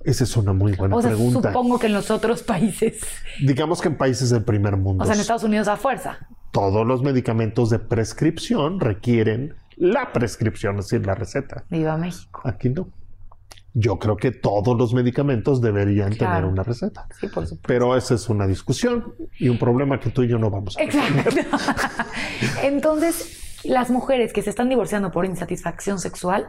Esa es una muy buena O sea, pregunta. supongo que en los otros países. Digamos que en países del primer mundo, O sea, en Estados Unidos a fuerza. todos los medicamentos de prescripción requieren la prescripción, es decir, la receta. Viva México. Aquí no. Yo creo que todos los medicamentos deberían Claro. tener una receta. Sí, por supuesto. Pero esa es una discusión y un problema que tú y yo no vamos a Exacto. <laughs> Entonces, las mujeres que se están divorciando por insatisfacción sexual,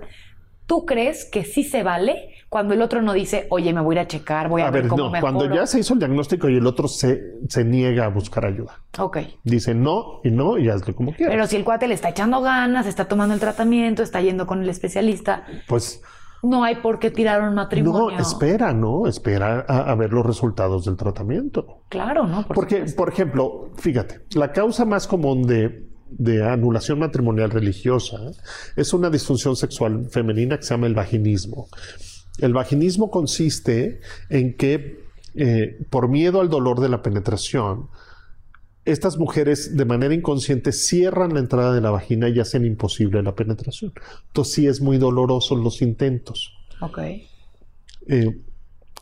¿Tú crees que sí se vale cuando el otro no dice, oye, me voy a ir a checar, voy a, A ver, ver, cómo no, me cuando ya se hizo el diagnóstico y el otro se, se niega a buscar ayuda. Ok. Dice no y no y hazle como quieras. Pero si el cuate le está echando ganas, está tomando el tratamiento, está yendo con el especialista, pues no hay por qué tirar un matrimonio. no, espera, ¿no? Espera a, a ver los resultados del tratamiento. Claro, ¿no? Por Porque, supuesto. por ejemplo, fíjate, la causa más común de, de anulación matrimonial religiosa es una disfunción sexual femenina que se llama el vaginismo. El vaginismo consiste en que, eh, por miedo al dolor de la penetración, estas mujeres de manera inconsciente cierran la entrada de la vagina y hacen imposible la penetración. Entonces sí es muy doloroso los intentos. Ok. Eh,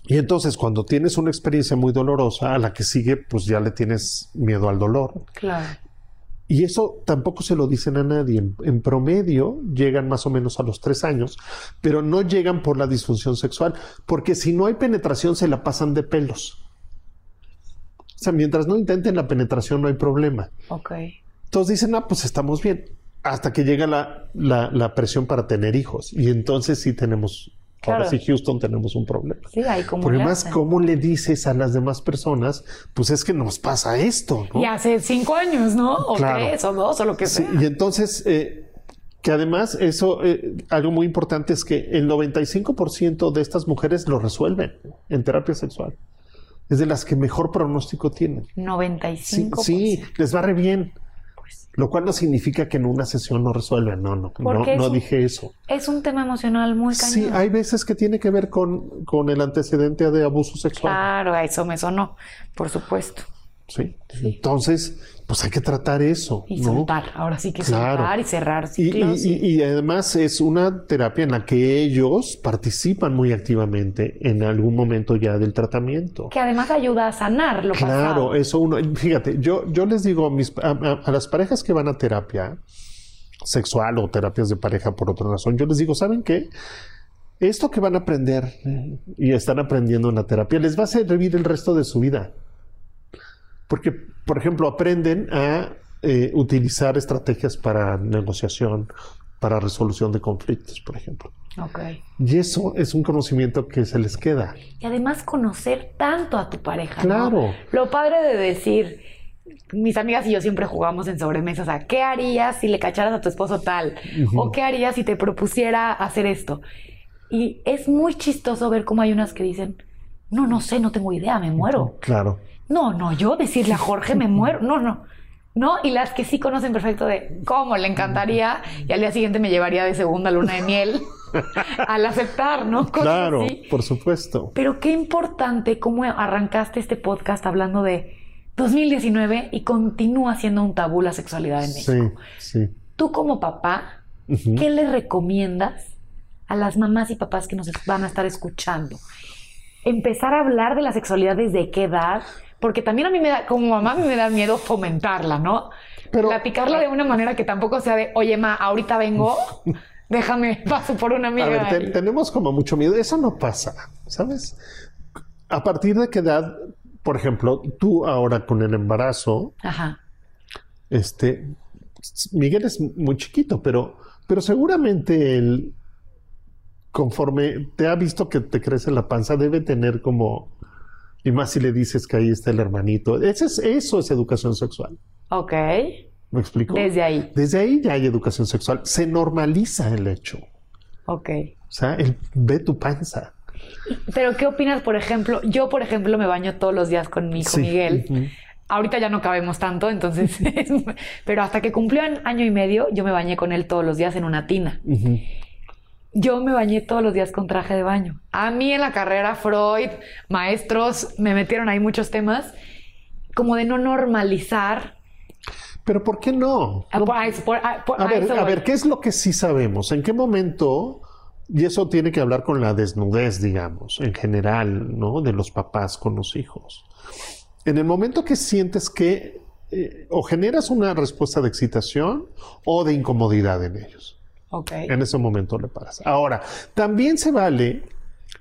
y entonces cuando tienes una experiencia muy dolorosa, a la que sigue, pues ya le tienes miedo al dolor. Claro. Y eso tampoco se lo dicen a nadie. En, en promedio llegan más o menos a los tres años, pero no llegan por la disfunción sexual, porque si no hay penetración se la pasan de pelos. O sea, mientras no intenten la penetración no hay problema. Ok. Entonces dicen, ah, pues estamos bien. Hasta que llega la, la- la presión para tener hijos. Y entonces sí tenemos, ahora Claro. sí Houston tenemos un problema. Sí, ahí como Porque le más, hacen? ¿cómo le dices a las demás personas? Pues es que nos pasa esto, ¿no? Y hace cinco años, ¿no? O Claro. tres, o dos, o lo que Sí, sea. y entonces, eh, que además, eso, eh, algo muy importante es que el 95% de estas mujeres lo resuelven en terapia sexual. Es de las que mejor pronóstico tienen. Sí, 95%. sí, les va re bien. Lo cual no significa que en una sesión no resuelven. No, no, no, es no dije eso. Es un tema emocional muy cañón. Sí, hay veces que tiene que ver con, con el antecedente de abuso sexual. Claro, a eso me sonó, por supuesto. Sí. Entonces, pues hay que tratar eso. Y ¿no? soltar, ahora sí que Claro. soltar y cerrar ciclos. y- y- y además es una terapia en la que ellos participan muy activamente en algún momento ya del tratamiento. que además ayuda a sanar lo Claro, pasado. eso uno, fíjate, yo, yo les digo a, mis, a, a- a las parejas que van a terapia sexual o terapias de pareja por otra razón, yo les digo, ¿saben qué? Esto que van a aprender y están aprendiendo en la terapia les va a servir el resto de su vida. Porque, por ejemplo, aprenden a eh, utilizar estrategias para negociación, para resolución de conflictos, por ejemplo. Ok. Y eso es un conocimiento que se les queda. Y además conocer tanto a tu pareja. ¿no? Claro. Lo padre de decir, mis amigas y yo siempre jugamos en sobremesas a qué harías si le cacharas a tu esposo tal, o qué harías si te propusiera hacer esto. Y es muy chistoso ver cómo hay unas que dicen, no, no sé, no tengo idea, me muero. Claro. No, no, yo decirle a Jorge me muero. No, no. No, y las que sí conocen perfecto de cómo le encantaría y al día siguiente me llevaría de segunda luna de miel <laughs> al aceptar, ¿no? Cosas Claro, así. por supuesto. Pero qué importante cómo arrancaste este podcast hablando de 2019 y continúa siendo un tabú la sexualidad en México. Sí, sí. Tú como papá. ¿qué le recomiendas a las mamás y papás que nos van a estar escuchando? Empezar a hablar de la sexualidad desde qué edad, porque también a mí me da, como mamá, a mí me da miedo fomentarla, ¿no? Pero- Platicarla de una manera que tampoco sea de, oye, ma, ahorita vengo, <laughs> déjame, paso por una amiga. A ver, te- tenemos como mucho miedo. Eso no pasa, ¿sabes? A partir de qué edad, por ejemplo, tú ahora con el embarazo, Ajá. este, Miguel es muy chiquito, pero, pero seguramente él, conforme te ha visto que te crece la panza, debe tener como, y más si le dices que ahí está el hermanito. Ese es, eso es educación sexual. Ok. ¿Me explico? Desde ahí. Desde ahí ya hay educación sexual. Se normaliza el hecho. Ok. O sea, él ve tu panza. Pero, ¿qué opinas, por ejemplo? Yo, por ejemplo, me baño todos los días con mi hijo Sí. Miguel. Ahorita ya no cabemos tanto, entonces. <laughs> pero hasta que cumplió año y medio, yo me bañé con él todos los días en una tina. Ujú. Yo me bañé todos los días con traje de baño. A mí en la carrera, Freud, maestros, me metieron ahí muchos temas, como de no normalizar. Pero ¿por qué no? A, No- por- a por- a- ver, a ver, ¿qué es lo que sí sabemos? ¿En qué momento? Y eso tiene que hablar con la desnudez, digamos, en general, ¿no? De los papás con los hijos. En el momento que sientes que eh, o generas una respuesta de excitación o de incomodidad en ellos. Ok. En ese momento le paras. Ahora, también se vale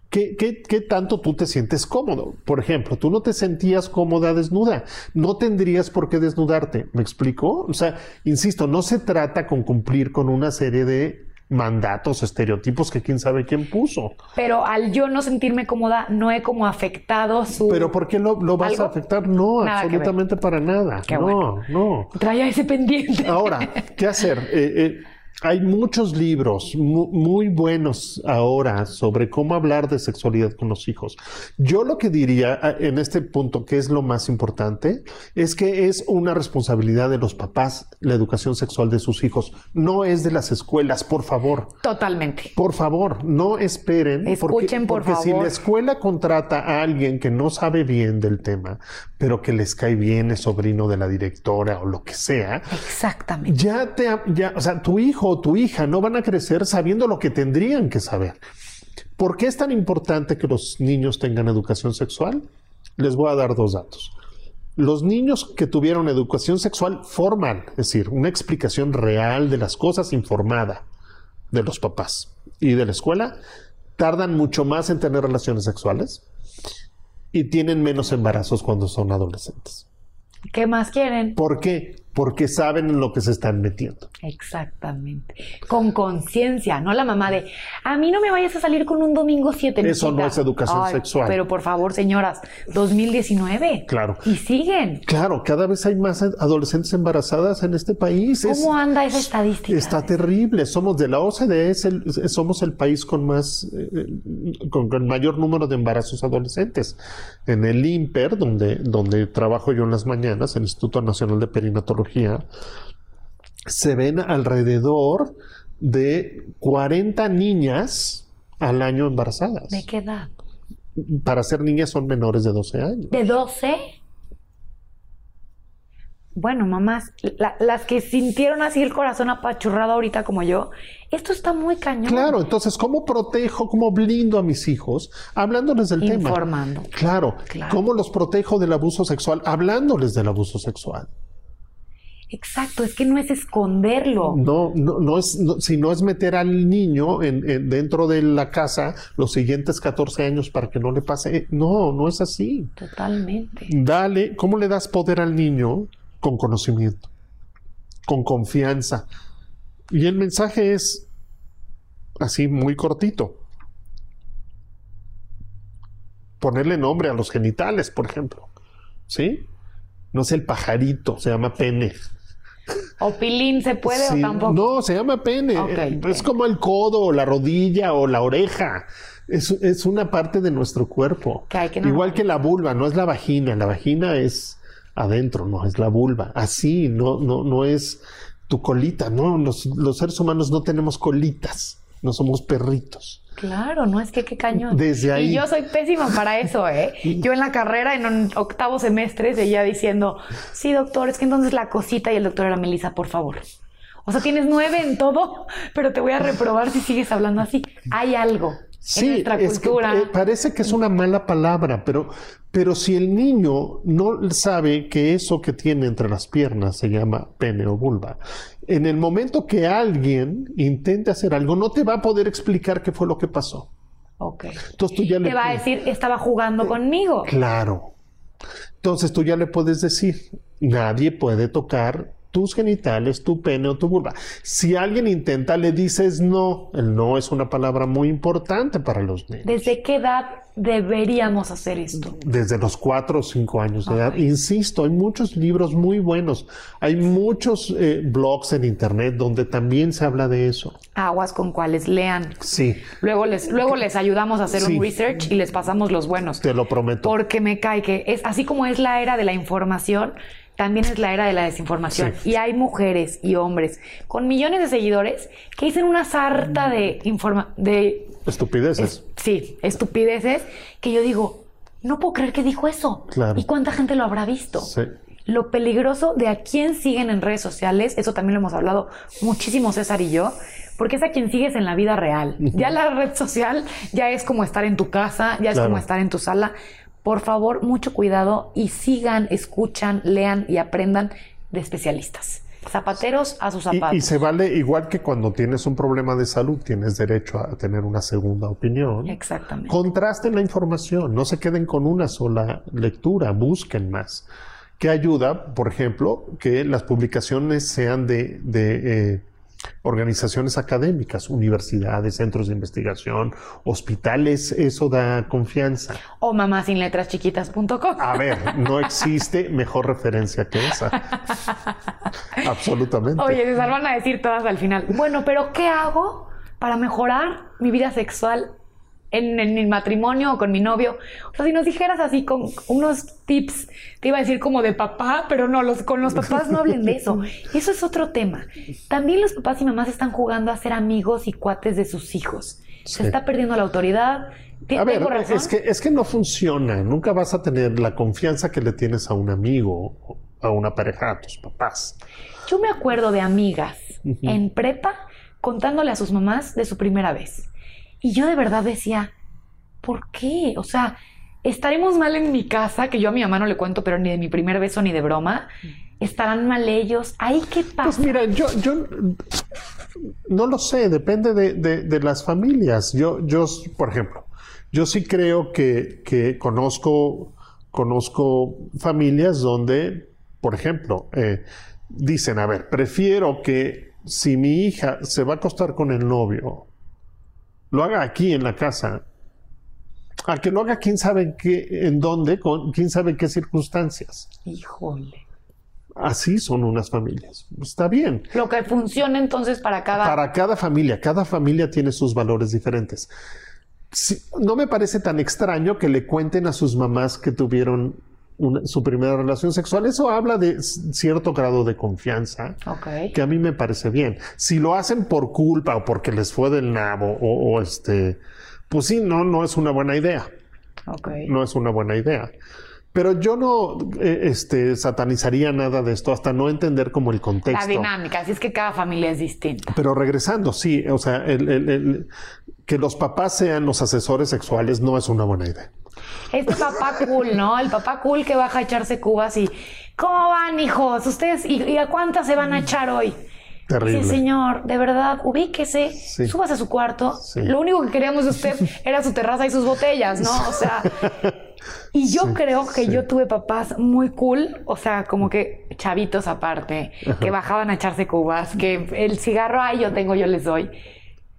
que, que tanto tú te sientes cómodo. Por ejemplo, tú no te sentías cómoda desnuda. No tendrías por qué desnudarte. ¿Me explico? O sea, insisto, no se trata con cumplir con una serie de mandatos, estereotipos que quién sabe quién puso. Pero al yo no sentirme cómoda, no he como afectado su... Pero ¿por qué lo, lo vas ¿Algo? a afectar? No, Nada absolutamente para nada. Qué no, bueno. no. Traía ese pendiente. Ahora, ¿qué hacer? Eh, eh, hay muchos libros mu- muy buenos ahora sobre cómo hablar de sexualidad con los hijos. Yo lo que diría ah, en este punto, que es lo más importante, es que es una responsabilidad de los papás la educación sexual de sus hijos. No es de las escuelas, por favor. Totalmente. Por favor, no esperen. Escuchen, por porque si la escuela contrata a alguien que no sabe bien del tema, pero que les cae bien, es sobrino de la directora o lo que sea, Exactamente. ya te, ya, o sea, tu hijo o tu hija no van a crecer sabiendo lo que tendrían que saber. ¿Por qué es tan importante que los niños tengan educación sexual? Les voy a dar dos datos. Los niños que tuvieron educación sexual formal, es decir, una explicación real de las cosas informada de los papás y de la escuela, tardan mucho más en tener relaciones sexuales y tienen menos embarazos cuando son adolescentes. ¿Qué más quieren? ¿Por qué? Porque saben en lo que se están metiendo. Exactamente. Con conciencia, no la mamá de, a mí no me vayas a salir con un domingo 7. Eso no es educación sexual. Pero por favor, señoras, 2019. Claro. Y siguen. Claro, cada vez hay más adolescentes embarazadas en este país. Es- ¿Cómo anda esa estadística? Está terrible. Somos de la OCDE, el- somos el país con más, eh, con el mayor número de embarazos adolescentes. En el INPER, donde, donde trabajo yo en las mañanas, el Instituto Nacional de Perinatología, se ven alrededor de 40 niñas al año embarazadas. ¿De qué edad? Para ser niñas son menores de 12 años. ¿De 12? Bueno, mamás, la- las que sintieron así el corazón apachurrado ahorita como yo, esto está muy cañón. Claro, entonces, ¿cómo protejo, cómo blindo a mis hijos? Hablándoles del tema. Informando. Claro. Claro. ¿Cómo los protejo del abuso sexual? Hablándoles del abuso sexual. Exacto, es que no es esconderlo. No, no, no es, no- si no es meter al niño en, en- dentro de la casa los siguientes 14 años para que no le pase. No, no es así. Totalmente. Dale, ¿cómo le das poder al niño? Con conocimiento, con confianza. Y el mensaje es así muy cortito. Ponerle nombre a los genitales, por ejemplo. ¿Sí? No es el pajarito, se llama pene. ¿O pilín se puede Sí, o tampoco? No, se llama pene. Eh. Es como el codo o la rodilla o la oreja. Es, es una parte de nuestro cuerpo. Que hay que no- Igual que la vulva, no es la vagina. La vagina es adentro, no es la vulva. Así, no, no, no es tu colita. No, los, los seres humanos no tenemos colitas. No somos perritos. Claro, no es que qué cañón. Desde ahí. Y yo soy pésima para eso, ¿eh? Yo en la carrera, en un octavo semestre, seguía diciendo, sí, doctor, es que entonces la cosita y el doctor era Melissa, por favor. O sea, tienes nueve en todo, pero te voy a reprobar si sigues hablando así. Hay algo en nuestra es que, cultura. eh, parece que es una mala palabra, pero, pero si el niño no sabe que eso que tiene entre las piernas se llama pene o vulva, en el momento que alguien intente hacer algo, no te va a poder explicar qué fue lo que pasó. ok. Entonces tú ya le Te va a decir, estaba jugando conmigo. Claro. Entonces tú ya le puedes decir, nadie puede tocar tus genitales, tu pene o tu vulva. Si alguien intenta, le dices no. El no es una palabra muy importante para los niños. ¿Desde qué edad deberíamos hacer esto? Desde los cuatro o cinco años de edad. Insisto, hay muchos libros muy buenos. Hay muchos eh, blogs en internet donde también se habla de eso. Aguas con cuales lean. Sí, Luego les, luego les ayudamos a hacer Sí. un research y les pasamos los buenos. te lo prometo. Porque me cae que es así como es la era de la información, también es la era de la desinformación. Sí. Y hay mujeres y hombres con millones de seguidores que dicen una sarta de informa de Estupideces. sí, estupideces que yo digo, no puedo creer que dijo eso. Claro. ¿Y cuánta gente lo habrá visto? Sí. Lo peligroso de a quién siguen en redes sociales, eso también lo hemos hablado muchísimo César y yo, porque es a quien sigues en la vida real. Ya la red social ya es como estar en tu casa, ya es Claro. como estar en tu sala. Por favor, mucho cuidado y sigan, escuchan, lean y aprendan de especialistas. Zapateros a sus Y, zapatos. y se vale igual que cuando tienes un problema de salud, tienes derecho a tener una segunda opinión. Exactamente. Contrasten la información, no se queden con una sola lectura, busquen más. Que ayuda, por ejemplo, que las publicaciones sean de, de, eh, organizaciones académicas, universidades, centros de investigación, hospitales, eso da confianza. O mamasinletraschiquitas.com. A ver, no <laughs> existe mejor referencia que esa. <laughs> Absolutamente. Oye, César, van a decir todas al final. Bueno, pero ¿qué hago para mejorar mi vida sexual en, en, mi matrimonio o con mi novio. O sea, si nos dijeras así con unos tips, te iba a decir como de papá, pero no, los, con los papás no hablen de eso. <laughs> Eso es otro tema. También los papás y mamás están jugando a ser amigos y cuates de sus hijos. Se está perdiendo la autoridad. A ver, es que, es que no funciona. Nunca vas a tener la confianza que le tienes a un amigo, a una pareja, a tus papás. Yo me acuerdo de amigas en prepa contándole a sus mamás de su primera vez. Y yo de verdad decía, ¿por qué? O sea, estaremos mal en mi casa, que yo a mi mamá no le cuento, pero ni de mi primer beso ni de broma. ¿Estarán mal ellos? ¿Ahí qué pasa? Pues mira, yo, yo no lo sé, depende de, las familias. Yo, yo, por ejemplo, yo sí creo que, que conozco, conozco familias donde, por ejemplo, eh, dicen, a ver, prefiero que si mi hija se va a acostar con el novio lo haga aquí en la casa, a que lo haga quién sabe en qué, en dónde, con quién sabe en qué circunstancias. Híjole. Así son unas familias. Está bien. Lo que funciona entonces para cada... Para cada familia. Cada familia tiene sus valores diferentes. no me parece tan extraño que le cuenten a sus mamás que tuvieron su primera relación sexual, eso habla de cierto grado de confianza que a mí me parece bien. Si lo hacen por culpa o porque les fue del nabo o, este, pues sí, no, no es una buena idea. No es una buena idea. Pero yo no eh, este, satanizaría nada de esto hasta no entender como el contexto. La dinámica, así es que cada familia es distinta. Pero regresando, sí, o sea, que los papás sean los asesores sexuales no es una buena idea. Este papá cool, ¿no? El papá cool que baja a echarse cubas y ¿cómo van, hijos? ¿Ustedes y, a cuántas se van a echar hoy? Terrible. Sí, señor, de verdad, ubíquese, subas a su cuarto. Lo único que queríamos de usted <laughs> era su terraza y sus botellas, ¿no? O sea, y yo creo que yo tuve papás muy cool, o sea, como que chavitos aparte, que bajaban a echarse cubas, que el cigarro, ay, yo tengo, yo les doy.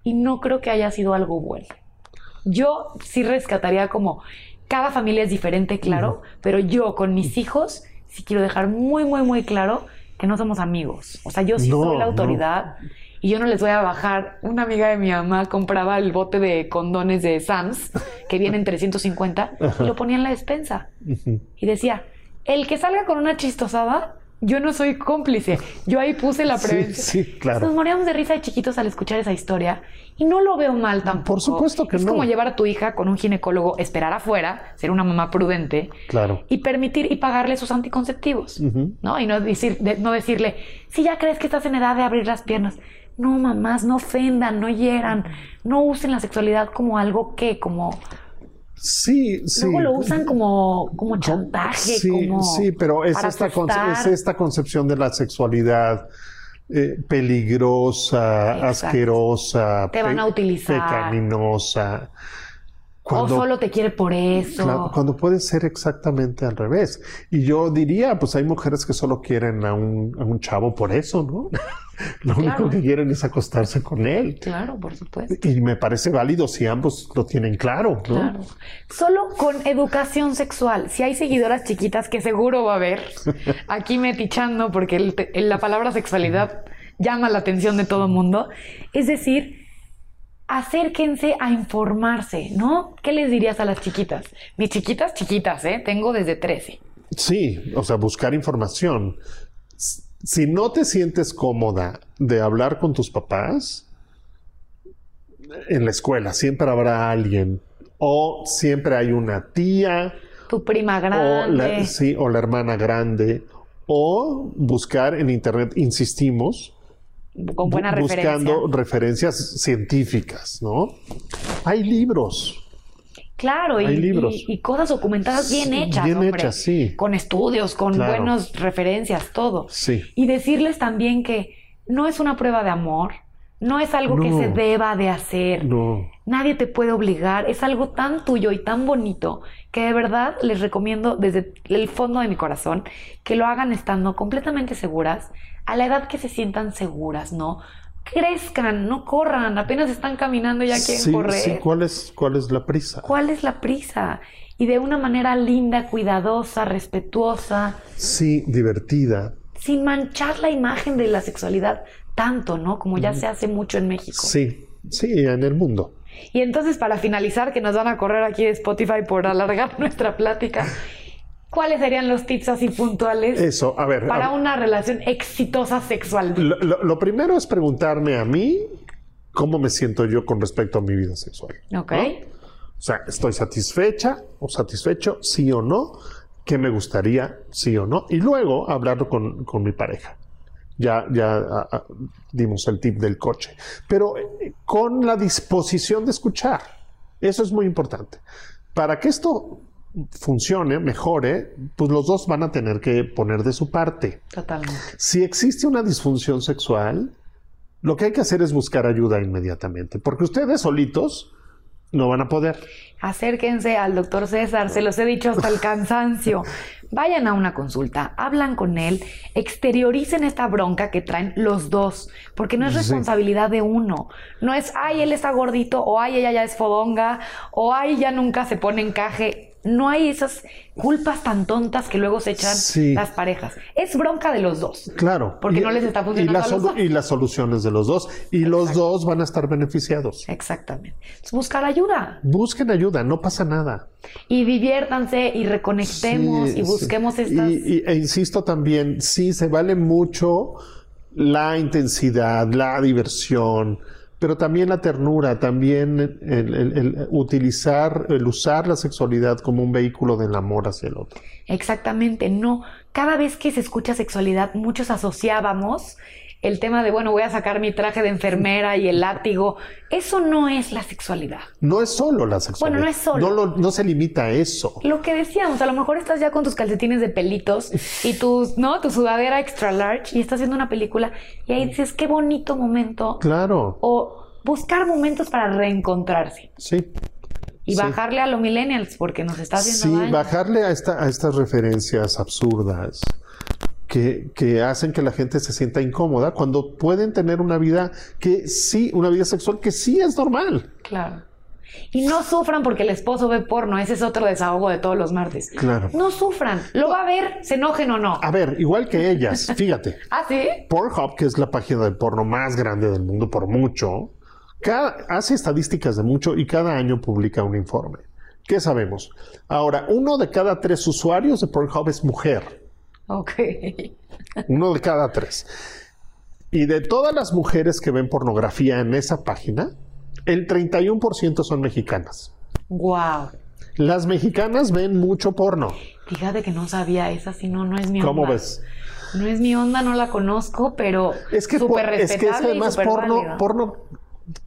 Y no creo que haya sido algo bueno. Yo sí rescataría como cada familia es diferente, claro, pero yo con mis hijos sí quiero dejar muy, muy, muy claro que no somos amigos. O sea, yo sí soy la autoridad y yo no les voy a bajar. Una amiga de mi mamá compraba el bote de condones de Sams, que vienen 350, y lo ponía en la despensa. Y decía, el que salga con una chistosada yo no soy cómplice. Yo ahí puse la prevención. Sí, sí, claro. Nos moríamos de risa de chiquitos al escuchar esa historia y no lo veo mal tampoco. Por supuesto que no. Es como llevar a tu hija con un ginecólogo, esperar afuera, ser una mamá prudente. Claro. Y permitir y pagarle sus anticonceptivos. ¿No? Y no, decir, no decirle, si ya crees que estás en edad de abrir las piernas. No, mamás, no ofendan, no hieran, no usen la sexualidad como algo que, como Sí, sí. Luego lo usan como, como chantaje. Sí, como sí, pero es esta, es esta concepción de la sexualidad eh, peligrosa, asquerosa, te van a utilizar. pecaminosa. O solo te quiere por eso. cuando puede ser exactamente al revés. Y yo diría, pues hay mujeres que solo quieren a un, a un chavo por eso, ¿no? <laughs> Lo único que quieren es acostarse con él. Claro, por supuesto. Y me parece válido si ambos lo tienen claro, ¿no? Claro. Solo con educación sexual. Si hay seguidoras chiquitas, que seguro va a haber, aquí metichando, porque la palabra sexualidad llama la atención de todo el mundo. Es decir, acérquense a informarse, ¿no? ¿Qué les dirías a las chiquitas? Mis chiquitas, chiquitas, ¿eh? Tengo desde 13. Sí, o sea, buscar información si no te sientes cómoda de hablar con tus papás, en la escuela siempre habrá alguien o siempre hay una tía. Tu prima grande. O la, sí, o la hermana grande. O buscar en internet, insistimos, con buena buscando referencias científicas, ¿no? Hay libros. Claro, y, cosas documentadas bien hechas. Bien hechas, sí. Con estudios, con buenas referencias, todo. Sí. Y decirles también que no es una prueba de amor, no es algo que se deba de hacer. No. Nadie te puede obligar. Es algo tan tuyo y tan bonito que de verdad les recomiendo desde el fondo de mi corazón que lo hagan estando completamente seguras, a la edad que se sientan seguras, ¿no? crezcan, no corran, apenas están caminando y ya quieren Sí, correr. sí, ¿cuál es, ¿cuál es la prisa? ¿Cuál es la prisa? Y de una manera linda, cuidadosa, respetuosa, Sí, divertida. sin manchar la imagen de la sexualidad tanto, ¿no? Como ya se hace mucho en México. Sí, sí, en el mundo. Y entonces, para finalizar, que nos van a correr aquí de Spotify por alargar <laughs> nuestra plática, ¿cuáles serían los tips así puntuales Eso, a ver. a- para una relación exitosa sexual? Lo, lo- lo primero es preguntarme a mí cómo me siento yo con respecto a mi vida sexual. Ok. O sea, ¿estoy satisfecha o satisfecho? Sí o no. ¿Qué me gustaría? Sí o no. Y luego hablarlo con, con mi pareja. Ya, ya ah, dimos el tip del coche. Pero eh, con la disposición de escuchar. Eso es muy importante. Para que esto funcione, mejore, pues los dos van a tener que poner de su parte. Totalmente. Si existe una disfunción sexual, lo que hay que hacer es buscar ayuda inmediatamente, porque ustedes solitos no van a poder. Acérquense al doctor César, se los he dicho hasta el cansancio. Vayan a una consulta, hablan con él, exterioricen esta bronca que traen los dos, porque no es Sí. responsabilidad de uno. No es, ay, él está gordito, o ay, ella ya es fodonga, o ay, ya nunca se pone encaje. No hay esas culpas tan tontas que luego se echan Sí. las parejas. Es bronca de los dos. Claro. Porque no les está funcionando y la a los solu- dos. Y las soluciones de los dos. Y los dos van a estar beneficiados. Exactamente. Buscar ayuda. Busquen ayuda, no pasa nada. Y diviértanse y reconectemos Sí, y sí. busquemos estas... Y, y- e insisto también, sí, se vale mucho la intensidad, la diversión, pero también la ternura, también el, utilizar, el usar la sexualidad como un vehículo del amor hacia el otro. Exactamente, no. Cada vez que se escucha sexualidad, muchos asociábamos el tema de, bueno, voy a sacar mi traje de enfermera y el látigo. Eso no es la sexualidad. No es solo la sexualidad. Bueno, no es solo. No, lo- no se limita a eso. Lo que decíamos, a lo mejor estás ya con tus calcetines de pelitos y tus, ¿no? Tu sudadera extra large y estás viendo una película y ahí dices, qué bonito momento. Claro, O buscar momentos para reencontrarse sí. y Sí. bajarle a los millennials porque nos está haciendo Sí, daño. bajarle a, esta, a estas referencias absurdas que, que hacen que la gente se sienta incómoda cuando pueden tener una vida que sí, una vida sexual que sí es normal. Claro. Y no sufran porque el esposo ve porno. Ese es otro desahogo de todos los martes. Claro. No sufran. Lo va a ver, se enojen o no. A ver, igual que ellas, <laughs> fíjate, ¿Ah, sí? Pornhub, que es la página de porno más grande del mundo por mucho, cada- hace estadísticas de mucho y cada año publica un informe. ¿Qué sabemos? Ahora, uno de cada tres usuarios de Pornhub es mujer. Ok. Uno de cada tres. Y de todas las mujeres que ven pornografía en esa página, el 31% son mexicanas. Wow. Las mexicanas ven mucho porno. Fíjate que no sabía esa, si no, no es mi onda. ¿Cómo ves? No es mi onda, no la conozco, pero Es que, súper por- es que, es que respetable y además porno, porno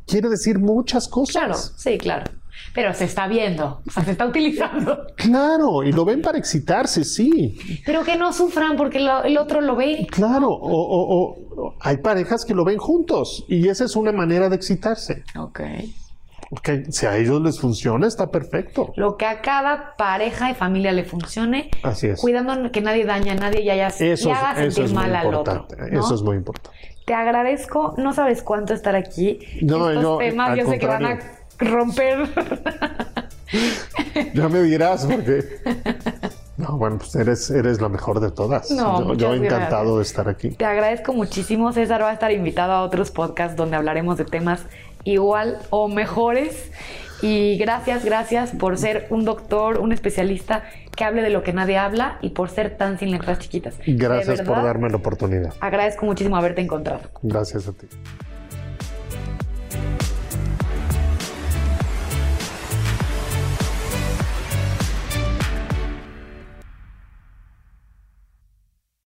quiere decir muchas cosas. Claro, sí, claro. Pero se está viendo, o sea, se está utilizando. Claro, y lo ven para excitarse, sí. Pero que no sufran porque lo- el otro lo ve. Claro, o, o- hay parejas que lo ven juntos y esa es una manera de excitarse. Ok. Ok, Si a ellos les funciona, está perfecto. Lo que a cada pareja y familia le funcione, Así es. cuidando que nadie dañe a nadie y, haya, Eso, y sentir es mal al otro. ¿no? Eso es muy importante. Te agradezco, no sabes cuánto estar aquí. No, Estos yo, temas yo sé que van a. romper. <laughs> Ya me dirás, porque. No, bueno, pues eres, eres la mejor de todas. No, yo, yo encantado gracias. de estar aquí. Te agradezco muchísimo. César va a estar invitado a otros podcasts donde hablaremos de temas igual o mejores. Y gracias, gracias por ser un doctor, un especialista que hable de lo que nadie habla y por ser tan sin letras chiquitas. Gracias por darme la oportunidad. Agradezco muchísimo haberte encontrado. Gracias a ti.